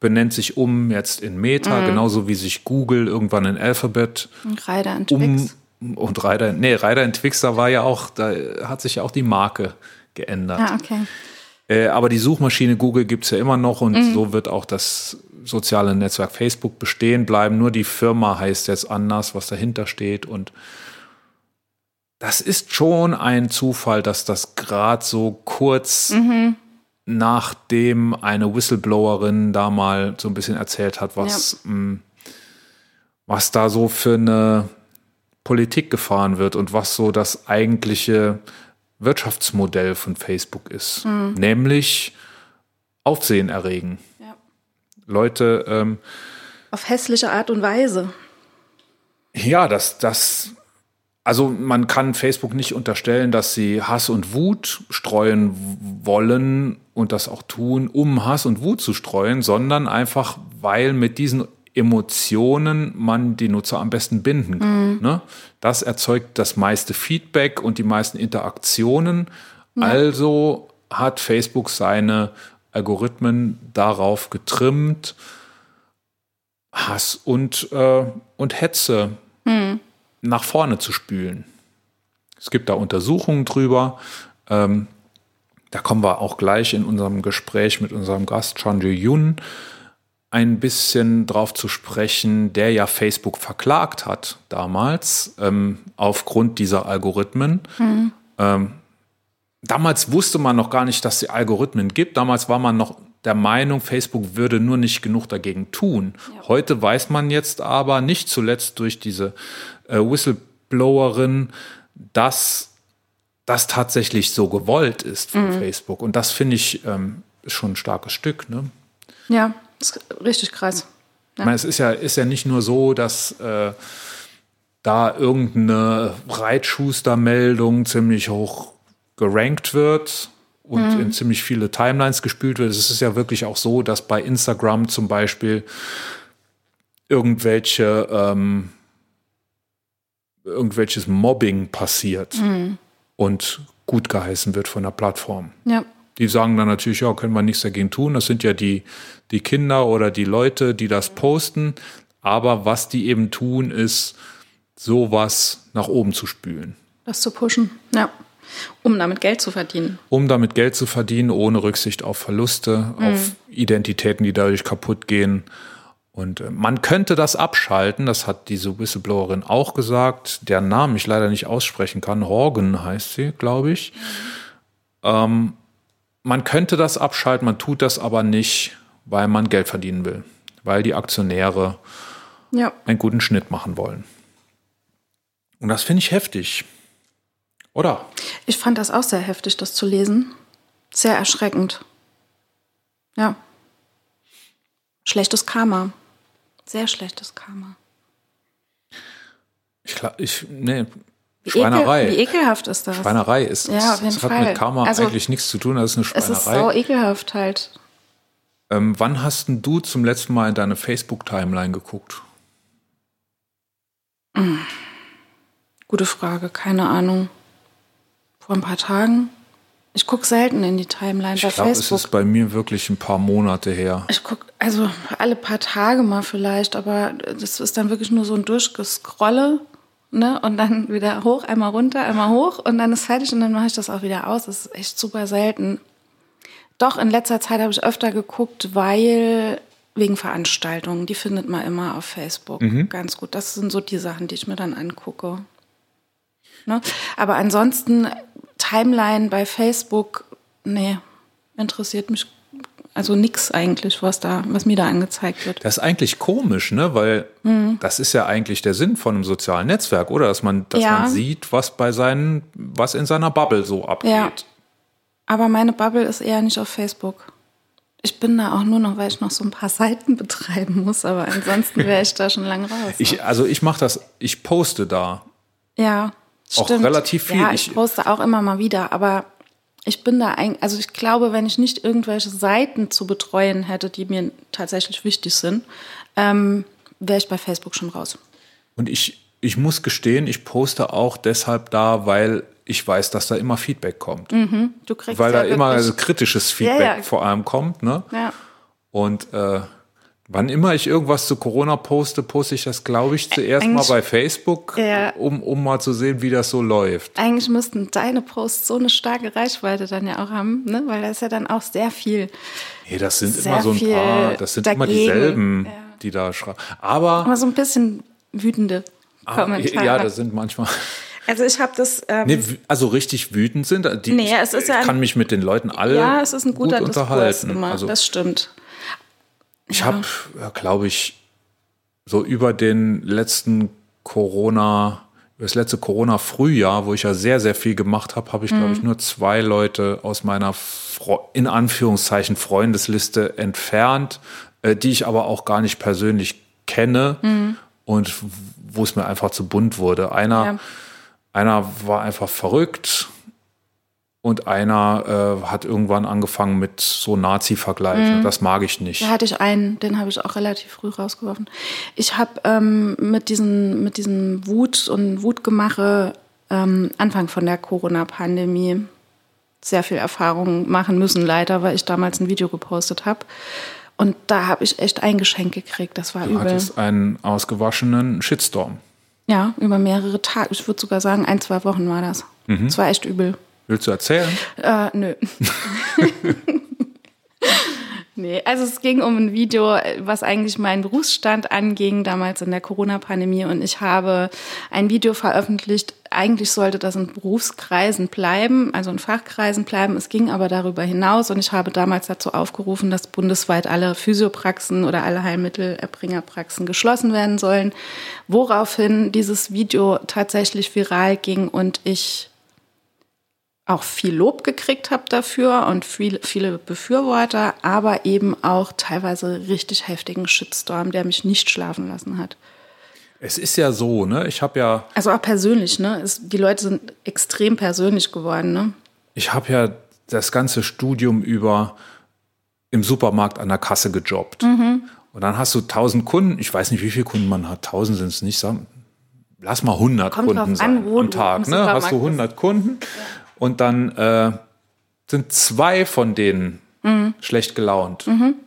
benennt sich um jetzt in Mhm. Meta, genauso wie sich Google irgendwann in Alphabet Und Reiter und um Twix. und Reiter, nee, Reiter in Twix, da war ja auch, da hat sich ja auch die Marke geändert. Ah, okay. Äh, aber die Suchmaschine Google gibt's ja immer noch und Mhm. so wird auch das soziale Netzwerk Facebook bestehen bleiben. Nur die Firma heißt jetzt anders, was dahinter steht. Und das ist schon ein Zufall, dass das gerade so kurz Mhm. nachdem eine Whistleblowerin da mal so ein bisschen erzählt hat, was, mh, was da so für eine Politik gefahren wird und was so das eigentliche Wirtschaftsmodell von Facebook ist. Nämlich Aufsehen erregen. Ja. Leute, ähm, Auf hässliche Art und Weise. ja, das, das, also man kann Facebook nicht unterstellen, dass sie Hass und Wut streuen wollen und das auch tun, um Hass und Wut zu streuen, sondern einfach, weil mit diesen Emotionen man die Nutzer am besten binden kann. Ne? Das erzeugt das meiste Feedback und die meisten Interaktionen. Also hat Facebook seine Algorithmen darauf getrimmt, Hass und, äh, und Hetze nach vorne zu spülen. Es gibt da Untersuchungen drüber. Ähm, da kommen wir auch gleich in unserem Gespräch mit unserem Gast Chanju Yun ein bisschen drauf zu sprechen, der ja Facebook verklagt hat damals ähm, aufgrund dieser Algorithmen. Ähm, damals wusste man noch gar nicht, dass es Algorithmen gibt. Damals war man noch der Meinung, Facebook würde nur nicht genug dagegen tun. Heute weiß man jetzt aber nicht zuletzt durch diese äh, Whistleblowerin, dass das tatsächlich so gewollt ist von Facebook. Und das finde ich ähm, schon ein starkes Stück. Ne? Ja, ist richtig krass. Ich meine, es ist ja, ist ja nicht nur so, dass äh, da irgendeine Reitschuster-Meldung ziemlich hoch gerankt wird und in ziemlich viele Timelines gespült wird. Es ist ja wirklich auch so, dass bei Instagram zum Beispiel irgendwelche ähm, irgendwelches Mobbing passiert und gut geheißen wird von der Plattform. Ja. Die sagen dann natürlich, ja, können wir nichts dagegen tun. Das sind ja die, die Kinder oder die Leute, die das posten. Aber was die eben tun, ist, sowas nach oben zu spülen. Das zu pushen. Ja. Um damit Geld zu verdienen. Um damit Geld zu verdienen, ohne Rücksicht auf Verluste, auf Identitäten, die dadurch kaputt gehen. Und äh, man könnte das abschalten, das hat diese Whistleblowerin auch gesagt, deren Namen ich leider nicht aussprechen kann. Horgan heißt sie, glaube ich. Ähm, man könnte das abschalten, man tut das aber nicht, weil man Geld verdienen will, weil die Aktionäre Ja. einen guten Schnitt machen wollen. Und das finde ich heftig. Oder? Ich fand das auch sehr heftig, das zu lesen. Sehr erschreckend. Ja. Schlechtes Karma. Sehr schlechtes Karma. Ich, gla- ich nee, Wie, Schweinerei. Ekel, wie ekelhaft ist das? Schweinerei ist das. Ja, auf jeden das hat Fall. mit Karma Also, eigentlich nichts zu tun, das ist eine es ist Schweinerei. ekelhaft halt. Ähm, wann hast denn du zum letzten Mal in deine Facebook-Timeline geguckt? Gute Frage, keine Ahnung. Vor ein paar Tagen. Ich gucke selten in die Timeline Ich bei glaube, es Facebook. ist bei mir wirklich ein paar Monate her. Ich gucke, also alle paar Tage mal vielleicht, aber das ist dann wirklich nur so ein Durchgescrolle, ne? Und dann wieder hoch, einmal runter, einmal hoch und dann ist fertig und dann mache ich das auch wieder aus. Das ist echt super selten. Doch, in letzter Zeit habe ich öfter geguckt, weil wegen Veranstaltungen, die findet man immer auf Facebook ganz gut. Das sind so die Sachen, die ich mir dann angucke. Ne? Aber ansonsten Timeline bei Facebook, nee, interessiert mich also nix eigentlich, was da, was mir da angezeigt wird. Das ist eigentlich komisch, ne? Weil Mhm. das ist ja eigentlich der Sinn von einem sozialen Netzwerk, oder? Dass man, dass Ja. man sieht, was bei seinen, was in seiner Bubble so abgeht. Ja. Aber meine Bubble ist eher nicht auf Facebook. Ich bin da auch nur noch, weil ich noch so ein paar Seiten betreiben muss, aber ansonsten wäre ich da schon lange raus. Ich, also ich mache das, ich poste da. ja, auch stimmt. relativ viel. Ja, ich Ich- poste auch immer mal wieder, aber ich bin da eigentlich, also ich glaube, wenn ich nicht irgendwelche Seiten zu betreuen hätte, die mir tatsächlich wichtig sind, ähm, wäre ich bei Facebook schon raus. Und ich, ich muss gestehen, ich poste auch deshalb da, weil ich weiß, dass da immer Feedback kommt. Du kriegst Weil ja da immer wirklich- also kritisches Feedback Ja, ja. vor allem kommt. Ne? ja. Und äh, wann immer ich irgendwas zu Corona poste, poste ich das, glaube ich, zuerst mal eigentlich- bei Facebook, Ja. um, um mal zu sehen, wie das so läuft. Eigentlich müssten deine Posts so eine starke Reichweite dann ja auch haben, ne? weil da ist ja dann auch sehr viel. Nee, das sind immer so ein paar, das sind immer dagegen. dieselben, Ja. die da schreiben. Aber, Aber so ein bisschen wütende ah, Kommentare. ja, das sind manchmal. also ich habe das. Ähm, Nee, also richtig wütend sind. Die, Nee, es ist ich ja ein- kann mich mit den Leuten alle ja, es ist ein guter gut Diskurs unterhalten. immer. Also das stimmt. Ich habe, glaube ich, so über den letzten Corona, über das letzte Corona-Frühjahr, wo ich ja sehr, sehr viel gemacht habe, habe ich, glaube Mhm. ich, nur zwei Leute aus meiner Fre in Anführungszeichen Freundesliste entfernt, äh, die ich aber auch gar nicht persönlich kenne Mhm. und wo es mir einfach zu bunt wurde. Einer, Ja. einer war einfach verrückt und einer äh, hat irgendwann angefangen mit so Nazi-Vergleichen. Das mag ich nicht. Da hatte ich einen, den habe ich auch relativ früh rausgeworfen. Ich habe ähm, mit, diesen, mit diesem Wut und Wutgemache ähm, Anfang von der Corona-Pandemie sehr viel Erfahrung machen müssen, leider, weil ich damals ein Video gepostet habe. Und da habe ich echt ein Geschenk gekriegt. Das war Du übel. hattest einen ausgewaschenen Shitstorm. Ja, über mehrere Tage. Ich würde sogar sagen, ein, zwei Wochen war das. Das war echt übel. Willst du erzählen? Äh, nö. nee, also es ging um ein Video, was eigentlich meinen Berufsstand anging, damals in der Corona-Pandemie. Und ich habe ein Video veröffentlicht. Eigentlich sollte das in Berufskreisen bleiben, also in Fachkreisen bleiben. Es ging aber darüber hinaus. Und ich habe damals dazu aufgerufen, dass bundesweit alle Physiopraxen oder alle Heilmittelerbringerpraxen geschlossen werden sollen. Woraufhin dieses Video tatsächlich viral ging und ich auch viel Lob gekriegt habe dafür und viel, viele Befürworter, aber eben auch teilweise richtig heftigen Shitstorm, der mich nicht schlafen lassen hat. Es ist ja so, ne? Ich habe ja, Also auch persönlich, ne? Es, die Leute sind extrem persönlich geworden, ne? ich habe ja das ganze Studium über im Supermarkt an der Kasse gejobbt. Mhm. Und dann hast du tausend Kunden. Ich weiß nicht, wie viele Kunden man hat. Tausend sind es nicht. Lass mal 100 Kommt Kunden sein an, am Tag. Ne? Hast du 100 Kunden und dann äh, sind zwei von denen schlecht gelaunt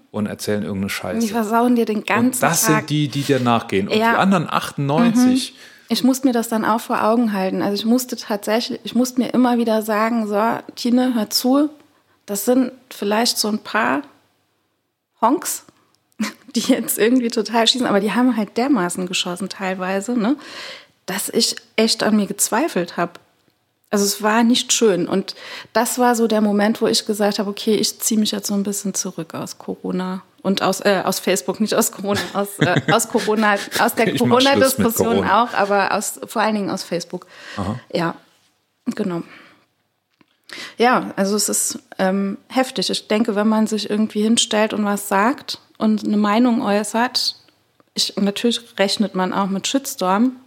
und erzählen irgendeine Scheiße. Mhm. Die versauen dir den ganzen Und das Tag. sind die, die dir nachgehen. Und Ja. Mhm. die anderen 98, Ich musste mir das dann auch vor Augen halten. Also ich musste tatsächlich, ich musste mir immer wieder sagen, so, Tine, hör zu, das sind vielleicht so ein paar Honks, die jetzt irgendwie total schießen, aber die haben halt dermaßen geschossen teilweise, ne, dass ich echt an mir gezweifelt habe. Also es war nicht schön. Und das war so der Moment, wo ich gesagt habe, okay, ich ziehe mich jetzt so ein bisschen zurück aus Corona und aus, äh, aus Facebook, nicht aus Corona, aus, äh, aus Corona, aus der Corona-Diskussion Corona. auch, aber aus, vor allen Dingen aus Facebook. Ja, genau. Ja, also es ist ähm, heftig. Ich denke, wenn man sich irgendwie hinstellt und was sagt und eine Meinung äußert, ich, natürlich rechnet man auch mit Shitstorm,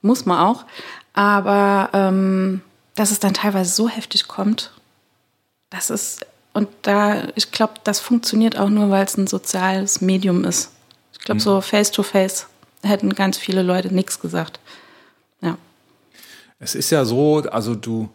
muss man auch, aber ähm, dass es dann teilweise so heftig kommt, das ist, und da, ich glaube, das funktioniert auch nur, weil es ein soziales Medium ist. Ich glaube, so face-to-face hätten ganz viele Leute nichts gesagt. Ja. es ist ja so, also du,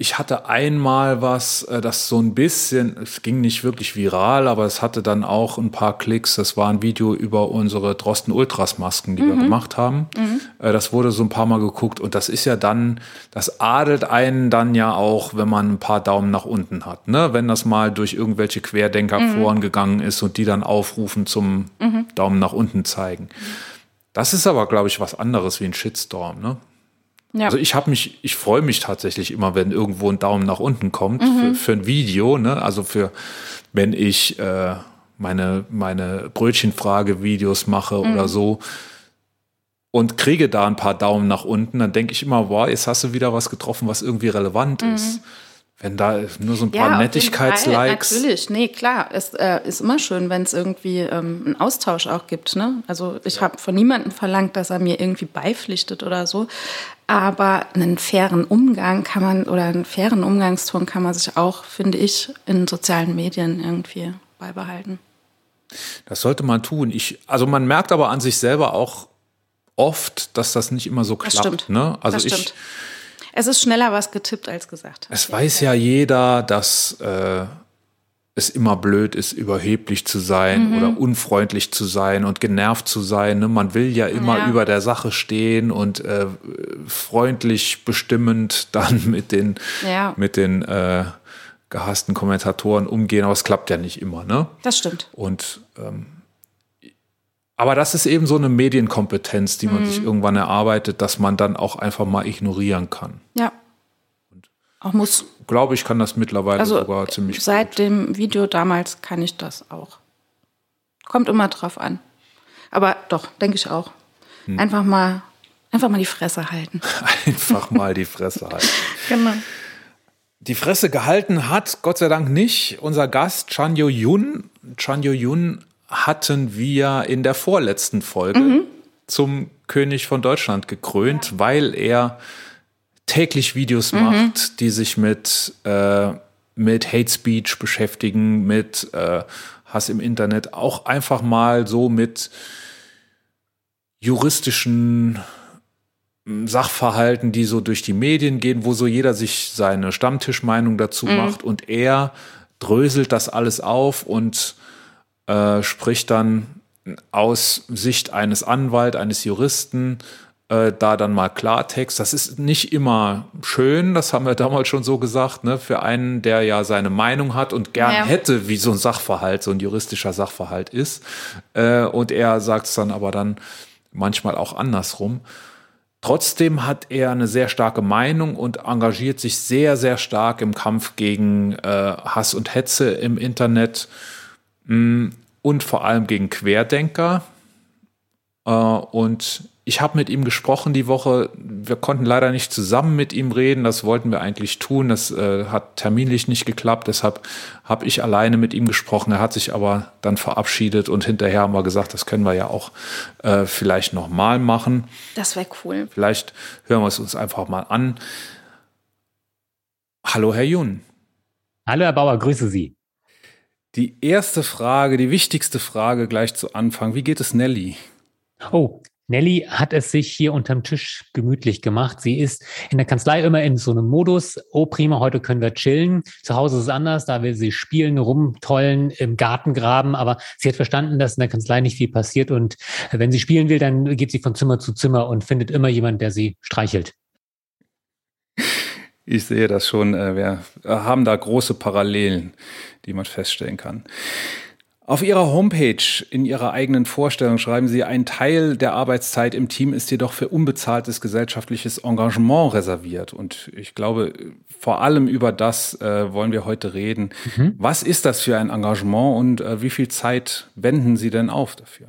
ich hatte einmal was, äh, das so ein bisschen, es ging nicht wirklich viral, aber es hatte dann auch ein paar Klicks. Das war ein Video über unsere Drosten Ultras Masken, die mhm. wir gemacht haben. Mhm. Äh, das wurde so ein paar Mal geguckt und das ist ja dann, das adelt einen dann ja auch, wenn man ein paar Daumen nach unten hat. Ne? Wenn das mal durch irgendwelche Querdenker mhm. vorangegangen ist und die dann aufrufen zum mhm. Daumen nach unten zeigen. Das ist aber, glaube ich, was anderes wie ein Shitstorm. Ne? Ja. Also ich habe mich, ich freue mich tatsächlich immer, wenn irgendwo ein Daumen nach unten kommt mhm. für, für, ein Video, ne? Also für wenn ich äh, meine meine Brötchenfrage-Videos mache mhm. oder so und kriege da ein paar Daumen nach unten, dann denke ich immer, wow, jetzt hast du wieder was getroffen, was irgendwie relevant mhm. ist. Wenn da nur so ein paar ja, Nettigkeitslikes. Natürlich, nee, klar. Es äh, ist immer schön, wenn es irgendwie ähm, einen Austausch auch gibt. Ne? Also ich ja. habe von niemandem verlangt, dass er mir irgendwie beipflichtet oder so. Aber einen fairen Umgang kann man oder einen fairen Umgangston kann man sich auch, finde ich, in sozialen Medien irgendwie beibehalten. Das sollte man tun. Ich, also man merkt aber an sich selber auch oft, dass das nicht immer so klappt. Das stimmt. Ne? Also das stimmt. Ich, es ist schneller was getippt als gesagt. Es weiß ja jeder, dass äh, es immer blöd ist, überheblich zu sein mhm. oder unfreundlich zu sein und genervt zu sein. Ne? Man will ja immer ja. über der Sache stehen und äh, freundlich bestimmend dann mit den, ja. mit den äh, gehassten Kommentatoren umgehen, aber es klappt ja nicht immer. Ne? Das stimmt. Und ähm, aber das ist eben so eine Medienkompetenz, die man mhm. sich irgendwann erarbeitet, dass man dann auch einfach mal ignorieren kann. Ja. Und auch muss. Glaube ich, kann das mittlerweile also sogar ziemlich Seit gut. dem Video damals kann ich das auch. Kommt immer drauf an. Aber doch, denke ich auch. Hm. Einfach mal, einfach mal die Fresse halten. einfach mal die Fresse halten. genau. Die Fresse gehalten hat, Gott sei Dank nicht, unser Gast Chanyo Yun. Chanyo Yun hatten wir in der vorletzten Folge mhm. zum König von Deutschland gekrönt, ja. weil er täglich Videos mhm. macht, die sich mit, äh, mit Hate Speech beschäftigen, mit äh, Hass im Internet, auch einfach mal so mit juristischen hm, Sachverhalten, die so durch die Medien gehen, wo so jeder sich seine Stammtischmeinung dazu mhm. macht und er dröselt das alles auf und äh, spricht dann aus Sicht eines Anwalts, eines Juristen, äh, da dann mal Klartext. Das ist nicht immer schön, das haben wir damals schon so gesagt, ne, für einen, der ja seine Meinung hat und gern ja. hätte, wie so ein Sachverhalt, so ein juristischer Sachverhalt ist. Äh, und er sagt es dann aber dann manchmal auch andersrum. Trotzdem hat er eine sehr starke Meinung und engagiert sich sehr, sehr stark im Kampf gegen äh, Hass und Hetze im Internet und vor allem gegen Querdenker. Äh, und ich habe mit ihm gesprochen die Woche. Wir konnten leider nicht zusammen mit ihm reden. Das wollten wir eigentlich tun. Das äh, hat terminlich nicht geklappt. Deshalb habe ich alleine mit ihm gesprochen. Er hat sich aber dann verabschiedet und hinterher haben wir gesagt, das können wir ja auch äh, vielleicht nochmal machen. Das wäre cool. Vielleicht hören wir es uns einfach mal an. Hallo, Herr Jun. Hallo, Herr Bauer, grüße Sie. Die erste Frage, die wichtigste Frage gleich zu Anfang. Wie geht es Nelly? Oh, Nelly hat es sich hier unterm Tisch gemütlich gemacht. Sie ist in der Kanzlei immer in so einem Modus, oh prima, heute können wir chillen. Zu Hause ist es anders, da will sie spielen, rumtollen, im Garten graben, aber sie hat verstanden, dass in der Kanzlei nicht viel passiert und wenn sie spielen will, dann geht sie von Zimmer zu Zimmer und findet immer jemanden, der sie streichelt. Ich sehe das schon. Äh, wir haben da große Parallelen, die man feststellen kann. Auf Ihrer Homepage, in Ihrer eigenen Vorstellung schreiben Sie, ein Teil der Arbeitszeit im Team ist jedoch für unbezahltes gesellschaftliches Engagement reserviert. Und ich glaube, vor allem über das äh, wollen wir heute reden. Mhm. Was ist das für ein Engagement und äh, wie viel Zeit wenden Sie denn auf dafür?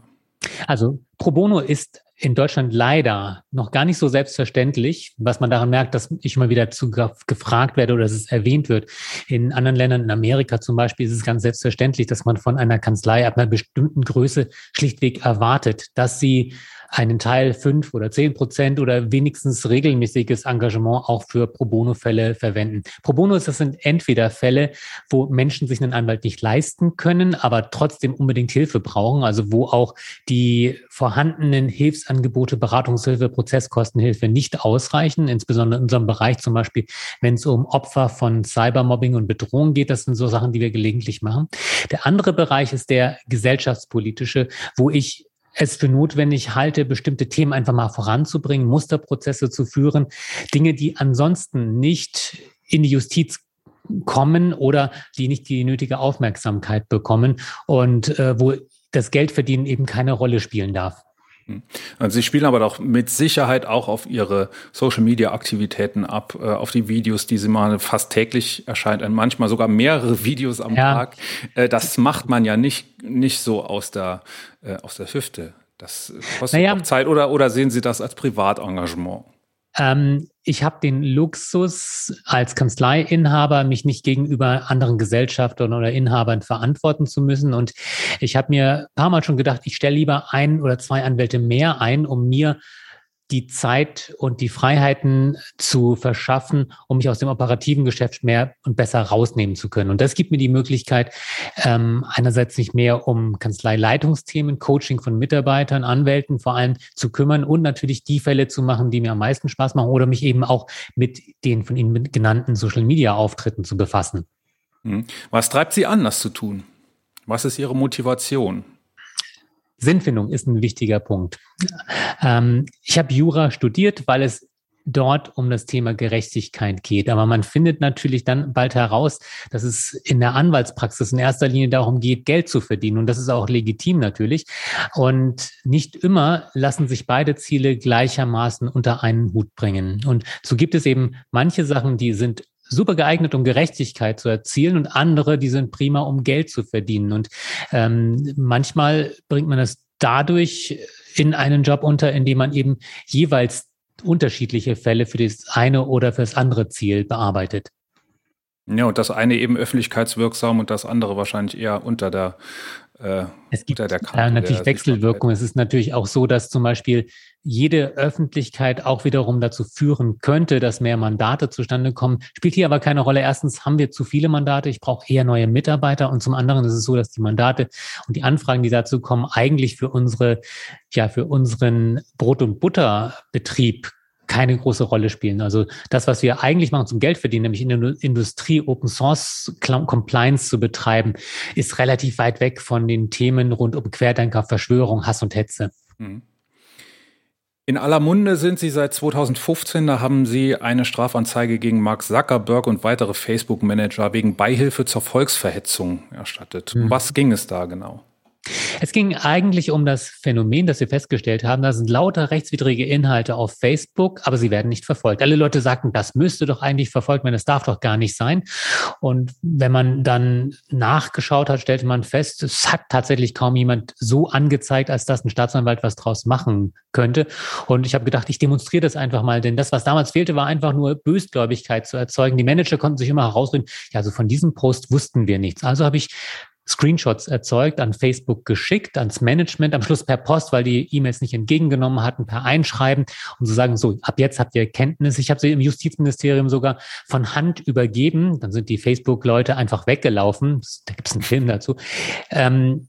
Also Pro Bono ist in Deutschland leider noch gar nicht so selbstverständlich, was man daran merkt, dass ich immer wieder zu gefragt werde oder dass es erwähnt wird. In anderen Ländern, in Amerika zum Beispiel, ist es ganz selbstverständlich, dass man von einer Kanzlei ab einer bestimmten Größe schlichtweg erwartet, dass sie einen Teil fünf oder zehn Prozent oder wenigstens regelmäßiges Engagement auch für Pro Bono-Fälle verwenden. Pro Bono das sind entweder Fälle, wo Menschen sich einen Anwalt nicht leisten können, aber trotzdem unbedingt Hilfe brauchen, also wo auch die vorhandenen Hilfs Hilfsangebote, Beratungshilfe, Prozesskostenhilfe nicht ausreichen, insbesondere in unserem Bereich zum Beispiel, wenn es um Opfer von Cybermobbing und Bedrohung geht. Das sind so Sachen, die wir gelegentlich machen. Der andere Bereich ist der gesellschaftspolitische, wo ich es für notwendig halte, bestimmte Themen einfach mal voranzubringen, Musterprozesse zu führen, Dinge, die ansonsten nicht in die Justiz kommen oder die nicht die nötige Aufmerksamkeit bekommen und äh, wo das Geldverdienen eben keine Rolle spielen darf. Also Sie spielen aber doch mit Sicherheit auch auf Ihre Social-Media-Aktivitäten ab, äh, auf die Videos, die Sie mal fast täglich erscheinen, manchmal sogar mehrere Videos am ja. Tag. Äh, das macht man ja nicht, nicht so aus der, äh, aus der Hüfte. Das kostet naja. Zeit oder, oder sehen Sie das als Privatengagement? Ähm, ich habe den Luxus als Kanzleiinhaber, mich nicht gegenüber anderen Gesellschaftern oder Inhabern verantworten zu müssen. Und ich habe mir ein paar Mal schon gedacht, ich stelle lieber ein oder zwei Anwälte mehr ein, um mir die Zeit und die Freiheiten zu verschaffen, um mich aus dem operativen Geschäft mehr und besser rausnehmen zu können. Und das gibt mir die Möglichkeit, ähm, einerseits sich mehr um Kanzleileitungsthemen, Coaching von Mitarbeitern, Anwälten vor allem zu kümmern und natürlich die Fälle zu machen, die mir am meisten Spaß machen oder mich eben auch mit den von Ihnen genannten Social-Media-Auftritten zu befassen. Hm. Was treibt Sie an, das zu tun? Was ist Ihre Motivation? Sinnfindung ist ein wichtiger Punkt. Ähm, ich habe Jura studiert, weil es dort um das Thema Gerechtigkeit geht. Aber man findet natürlich dann bald heraus, dass es in der Anwaltspraxis in erster Linie darum geht, Geld zu verdienen. Und das ist auch legitim natürlich. Und nicht immer lassen sich beide Ziele gleichermaßen unter einen Hut bringen. Und so gibt es eben manche Sachen, die sind super geeignet, um Gerechtigkeit zu erzielen und andere, die sind prima, um Geld zu verdienen. Und ähm, manchmal bringt man das dadurch in einen Job unter, in dem man eben jeweils unterschiedliche Fälle für das eine oder für das andere Ziel bearbeitet. Ja, und das eine eben öffentlichkeitswirksam und das andere wahrscheinlich eher unter der äh, es gibt äh, natürlich Wechselwirkungen. Es ist natürlich auch so, dass zum Beispiel jede Öffentlichkeit auch wiederum dazu führen könnte, dass mehr Mandate zustande kommen. Spielt hier aber keine Rolle. Erstens haben wir zu viele Mandate. Ich brauche eher neue Mitarbeiter. Und zum anderen ist es so, dass die Mandate und die Anfragen, die dazu kommen, eigentlich für unsere, ja, für unseren Brot- und Butterbetrieb keine große Rolle spielen. Also das, was wir eigentlich machen zum Geld verdienen, nämlich in der Industrie Open Source Compliance zu betreiben, ist relativ weit weg von den Themen rund um Querdenker, Verschwörung, Hass und Hetze. Mhm. In aller Munde sind Sie seit 2015. Da haben Sie eine Strafanzeige gegen Mark Zuckerberg und weitere Facebook-Manager wegen Beihilfe zur Volksverhetzung erstattet. Mhm. Was ging es da genau? Es ging eigentlich um das Phänomen, das wir festgestellt haben. Da sind lauter rechtswidrige Inhalte auf Facebook, aber sie werden nicht verfolgt. Alle Leute sagten, das müsste doch eigentlich verfolgt werden, das darf doch gar nicht sein. Und wenn man dann nachgeschaut hat, stellte man fest, es hat tatsächlich kaum jemand so angezeigt, als dass ein Staatsanwalt was draus machen könnte. Und ich habe gedacht, ich demonstriere das einfach mal, denn das, was damals fehlte, war einfach nur Bösgläubigkeit zu erzeugen. Die Manager konnten sich immer herausreden, ja, also von diesem Post wussten wir nichts. Also habe ich Screenshots erzeugt, an Facebook geschickt, ans Management, am Schluss per Post, weil die E-Mails nicht entgegengenommen hatten, per Einschreiben, um zu sagen, so, ab jetzt habt ihr Kenntnis. Ich habe sie im Justizministerium sogar von Hand übergeben. Dann sind die Facebook-Leute einfach weggelaufen. Da gibt es einen Film dazu. Ähm,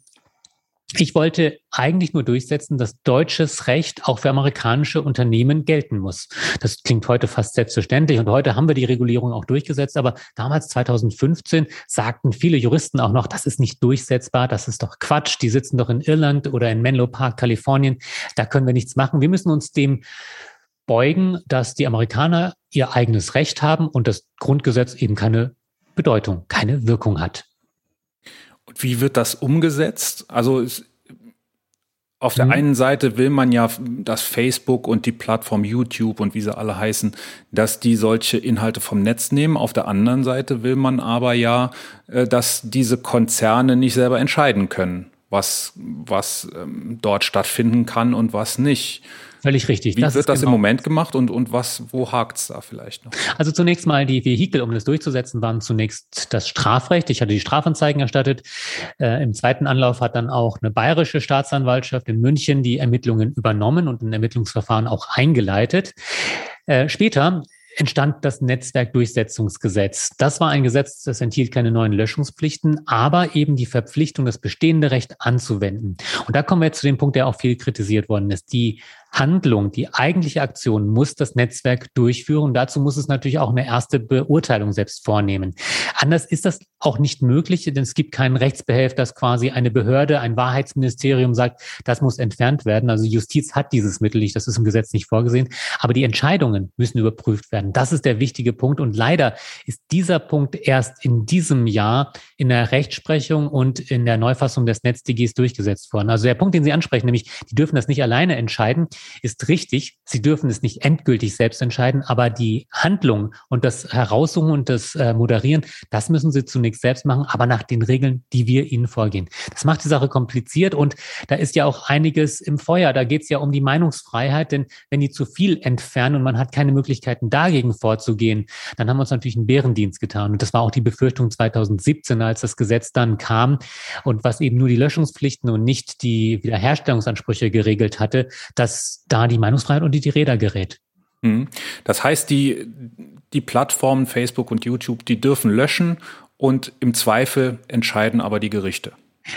ich wollte eigentlich nur durchsetzen, dass deutsches Recht auch für amerikanische Unternehmen gelten muss. Das klingt heute fast selbstverständlich und heute haben wir die Regulierung auch durchgesetzt, aber damals 2015 sagten viele Juristen auch noch, das ist nicht durchsetzbar, das ist doch Quatsch, die sitzen doch in Irland oder in Menlo Park, Kalifornien, da können wir nichts machen. Wir müssen uns dem beugen, dass die Amerikaner ihr eigenes Recht haben und das Grundgesetz eben keine Bedeutung, keine Wirkung hat. Und wie wird das umgesetzt? Also es, auf der mhm. einen Seite will man ja, dass Facebook und die Plattform YouTube und wie sie alle heißen, dass die solche Inhalte vom Netz nehmen. Auf der anderen Seite will man aber ja, äh, dass diese Konzerne nicht selber entscheiden können, was, was ähm, dort stattfinden kann und was nicht. Völlig richtig. Wie das wird das genau. im Moment gemacht und, und was, wo hakt's da vielleicht noch? Also zunächst mal die Vehikel, um das durchzusetzen, waren zunächst das Strafrecht. Ich hatte die Strafanzeigen erstattet. Äh, Im zweiten Anlauf hat dann auch eine bayerische Staatsanwaltschaft in München die Ermittlungen übernommen und ein Ermittlungsverfahren auch eingeleitet. Äh, später entstand das Netzwerkdurchsetzungsgesetz. Das war ein Gesetz, das enthielt keine neuen Löschungspflichten, aber eben die Verpflichtung, das bestehende Recht anzuwenden. Und da kommen wir jetzt zu dem Punkt, der auch viel kritisiert worden ist. Die Handlung, die eigentliche Aktion muss das Netzwerk durchführen. Dazu muss es natürlich auch eine erste Beurteilung selbst vornehmen. Anders ist das auch nicht möglich, denn es gibt keinen Rechtsbehelf, dass quasi eine Behörde, ein Wahrheitsministerium sagt, das muss entfernt werden. Also Justiz hat dieses Mittel nicht, das ist im Gesetz nicht vorgesehen. Aber die Entscheidungen müssen überprüft werden. Das ist der wichtige Punkt. Und leider ist dieser Punkt erst in diesem Jahr in der Rechtsprechung und in der Neufassung des NetzDGs durchgesetzt worden. Also der Punkt, den Sie ansprechen, nämlich, die dürfen das nicht alleine entscheiden ist richtig. Sie dürfen es nicht endgültig selbst entscheiden, aber die Handlung und das Heraussuchen und das äh, Moderieren, das müssen Sie zunächst selbst machen, aber nach den Regeln, die wir Ihnen vorgehen. Das macht die Sache kompliziert und da ist ja auch einiges im Feuer. Da geht es ja um die Meinungsfreiheit, denn wenn die zu viel entfernen und man hat keine Möglichkeiten dagegen vorzugehen, dann haben wir uns natürlich einen Bärendienst getan. Und das war auch die Befürchtung 2017, als das Gesetz dann kam und was eben nur die Löschungspflichten und nicht die Wiederherstellungsansprüche geregelt hatte, dass da die Meinungsfreiheit unter die Räder gerät. Mhm. Das heißt, die, die Plattformen Facebook und YouTube, die dürfen löschen und im Zweifel entscheiden aber die Gerichte.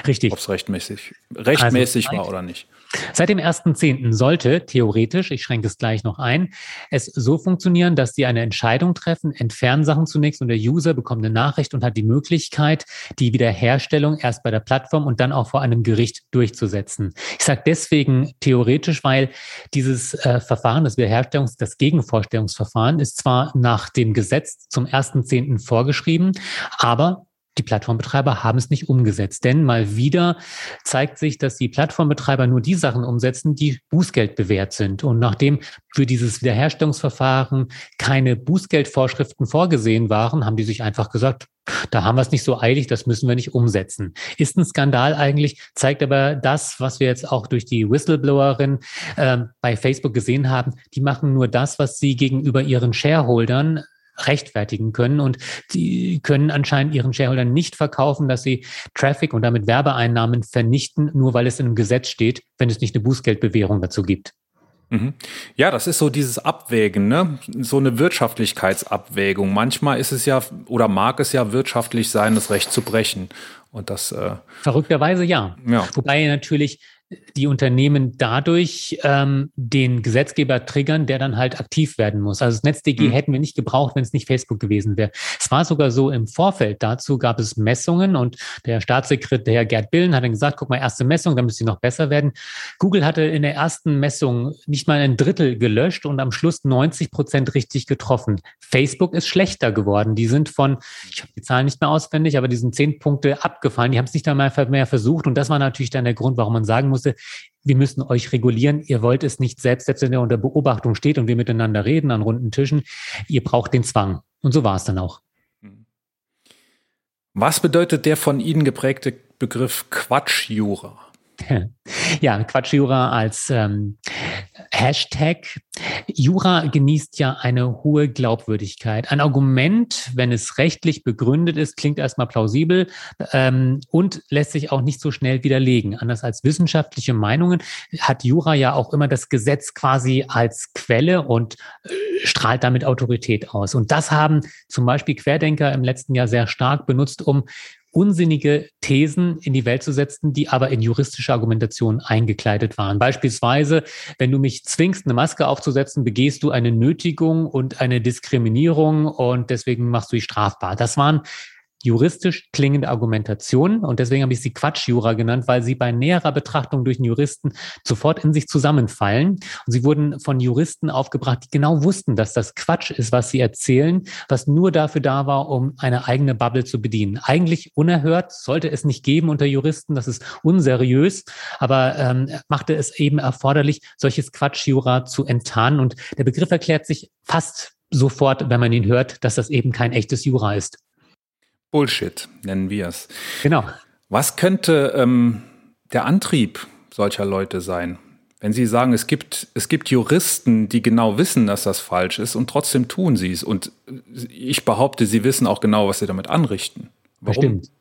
Richtig. Ob es rechtmäßig, rechtmäßig also, war oder nicht. Seit dem 1.10. sollte theoretisch, ich schränke es gleich noch ein, es so funktionieren, dass Sie eine Entscheidung treffen, entfernen Sachen zunächst und der User bekommt eine Nachricht und hat die Möglichkeit, die Wiederherstellung erst bei der Plattform und dann auch vor einem Gericht durchzusetzen. Ich sage deswegen theoretisch, weil dieses äh, Verfahren, das Wiederherstellungs-, das Gegenvorstellungsverfahren ist zwar nach dem Gesetz zum 1.10. vorgeschrieben, aber die Plattformbetreiber haben es nicht umgesetzt. Denn mal wieder zeigt sich, dass die Plattformbetreiber nur die Sachen umsetzen, die Bußgeld bewährt sind. Und nachdem für dieses Wiederherstellungsverfahren keine Bußgeldvorschriften vorgesehen waren, haben die sich einfach gesagt, da haben wir es nicht so eilig, das müssen wir nicht umsetzen. Ist ein Skandal eigentlich, zeigt aber das, was wir jetzt auch durch die Whistleblowerin äh, bei Facebook gesehen haben. Die machen nur das, was sie gegenüber ihren Shareholdern rechtfertigen können. Und die können anscheinend ihren Shareholdern nicht verkaufen, dass sie Traffic und damit Werbeeinnahmen vernichten, nur weil es in einem Gesetz steht, wenn es nicht eine Bußgeldbewährung dazu gibt. Mhm. Ja, das ist so dieses Abwägen, ne? So eine Wirtschaftlichkeitsabwägung. Manchmal ist es ja oder mag es ja wirtschaftlich sein, das Recht zu brechen. Und das äh verrückterweise ja. ja. Wobei natürlich die Unternehmen dadurch ähm, den Gesetzgeber triggern, der dann halt aktiv werden muss. Also das NetzDG mhm. hätten wir nicht gebraucht, wenn es nicht Facebook gewesen wäre. Es war sogar so im Vorfeld dazu gab es Messungen und der Staatssekretär Gerd Billen hat dann gesagt, guck mal, erste Messung, dann müsste sie noch besser werden. Google hatte in der ersten Messung nicht mal ein Drittel gelöscht und am Schluss 90 Prozent richtig getroffen. Facebook ist schlechter geworden. Die sind von, ich habe die Zahlen nicht mehr auswendig, aber die sind zehn Punkte abgefallen. Die haben es nicht einmal mehr versucht und das war natürlich dann der Grund, warum man sagen muss, musste, wir müssen euch regulieren. Ihr wollt es nicht selbst, selbst wenn ihr unter Beobachtung steht und wir miteinander reden an runden Tischen. Ihr braucht den Zwang. Und so war es dann auch. Was bedeutet der von Ihnen geprägte Begriff Quatschjura? Ja, Quatschjura als ähm, Hashtag. Jura genießt ja eine hohe Glaubwürdigkeit. Ein Argument, wenn es rechtlich begründet ist, klingt erstmal plausibel ähm, und lässt sich auch nicht so schnell widerlegen. Anders als wissenschaftliche Meinungen hat Jura ja auch immer das Gesetz quasi als Quelle und äh, strahlt damit Autorität aus. Und das haben zum Beispiel Querdenker im letzten Jahr sehr stark benutzt, um unsinnige Thesen in die Welt zu setzen, die aber in juristische Argumentation eingekleidet waren. Beispielsweise, wenn du mich zwingst, eine Maske aufzusetzen, begehst du eine Nötigung und eine Diskriminierung und deswegen machst du dich strafbar. Das waren juristisch klingende Argumentation und deswegen habe ich sie Quatschjura genannt, weil sie bei näherer Betrachtung durch den Juristen sofort in sich zusammenfallen. Und sie wurden von Juristen aufgebracht, die genau wussten, dass das Quatsch ist, was sie erzählen, was nur dafür da war, um eine eigene Bubble zu bedienen. Eigentlich unerhört, sollte es nicht geben unter Juristen, das ist unseriös, aber ähm, machte es eben erforderlich, solches Quatschjura zu enttarnen. Und der Begriff erklärt sich fast sofort, wenn man ihn hört, dass das eben kein echtes Jura ist. Bullshit, nennen wir es. Genau. Was könnte ähm, der Antrieb solcher Leute sein? Wenn Sie sagen, es gibt, es gibt Juristen, die genau wissen, dass das falsch ist und trotzdem tun sie es. Und ich behaupte, sie wissen auch genau, was sie damit anrichten. Warum? Bestimmt.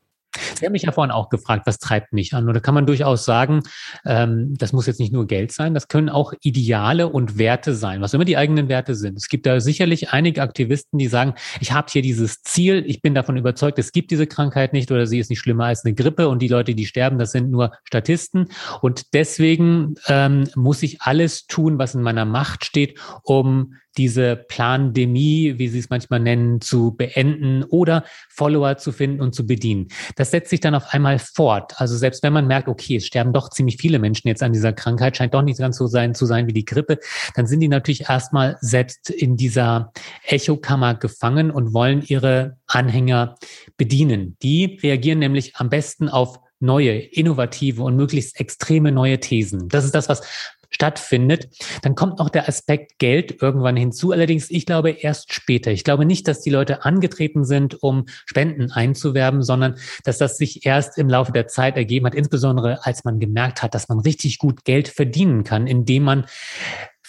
Sie haben mich ja vorhin auch gefragt, was treibt mich an? Oder kann man durchaus sagen, ähm, das muss jetzt nicht nur Geld sein, das können auch Ideale und Werte sein, was immer die eigenen Werte sind. Es gibt da sicherlich einige Aktivisten, die sagen, ich habe hier dieses Ziel, ich bin davon überzeugt, es gibt diese Krankheit nicht oder sie ist nicht schlimmer als eine Grippe und die Leute, die sterben, das sind nur Statisten. Und deswegen ähm, muss ich alles tun, was in meiner Macht steht, um diese Plandemie, wie Sie es manchmal nennen, zu beenden oder Follower zu finden und zu bedienen. Das setzt sich dann auf einmal fort. Also selbst wenn man merkt, okay, es sterben doch ziemlich viele Menschen jetzt an dieser Krankheit, scheint doch nicht ganz so sein zu sein wie die Grippe, dann sind die natürlich erstmal selbst in dieser Echokammer gefangen und wollen ihre Anhänger bedienen. Die reagieren nämlich am besten auf neue, innovative und möglichst extreme neue Thesen. Das ist das, was stattfindet. Dann kommt noch der Aspekt Geld irgendwann hinzu. Allerdings, ich glaube erst später. Ich glaube nicht, dass die Leute angetreten sind, um Spenden einzuwerben, sondern dass das sich erst im Laufe der Zeit ergeben hat, insbesondere als man gemerkt hat, dass man richtig gut Geld verdienen kann, indem man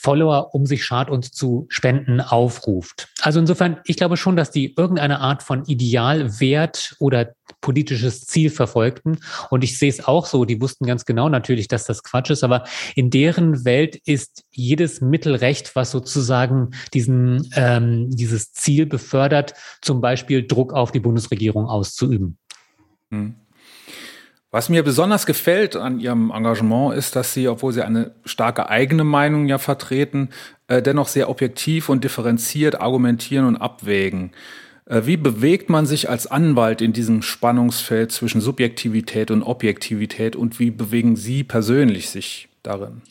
Follower um sich schart und zu Spenden aufruft. Also insofern, ich glaube schon, dass die irgendeine Art von Ideal, Wert oder politisches Ziel verfolgten. Und ich sehe es auch so, die wussten ganz genau natürlich, dass das Quatsch ist, aber in deren Welt ist jedes Mittel recht, was sozusagen diesen, ähm, dieses Ziel befördert, zum Beispiel Druck auf die Bundesregierung auszuüben. Hm. Was mir besonders gefällt an Ihrem Engagement ist, dass Sie, obwohl Sie eine starke eigene Meinung ja vertreten, äh, dennoch sehr objektiv und differenziert argumentieren und abwägen. Äh, wie bewegt man sich als Anwalt in diesem Spannungsfeld zwischen Subjektivität und Objektivität und wie bewegen Sie persönlich sich darin?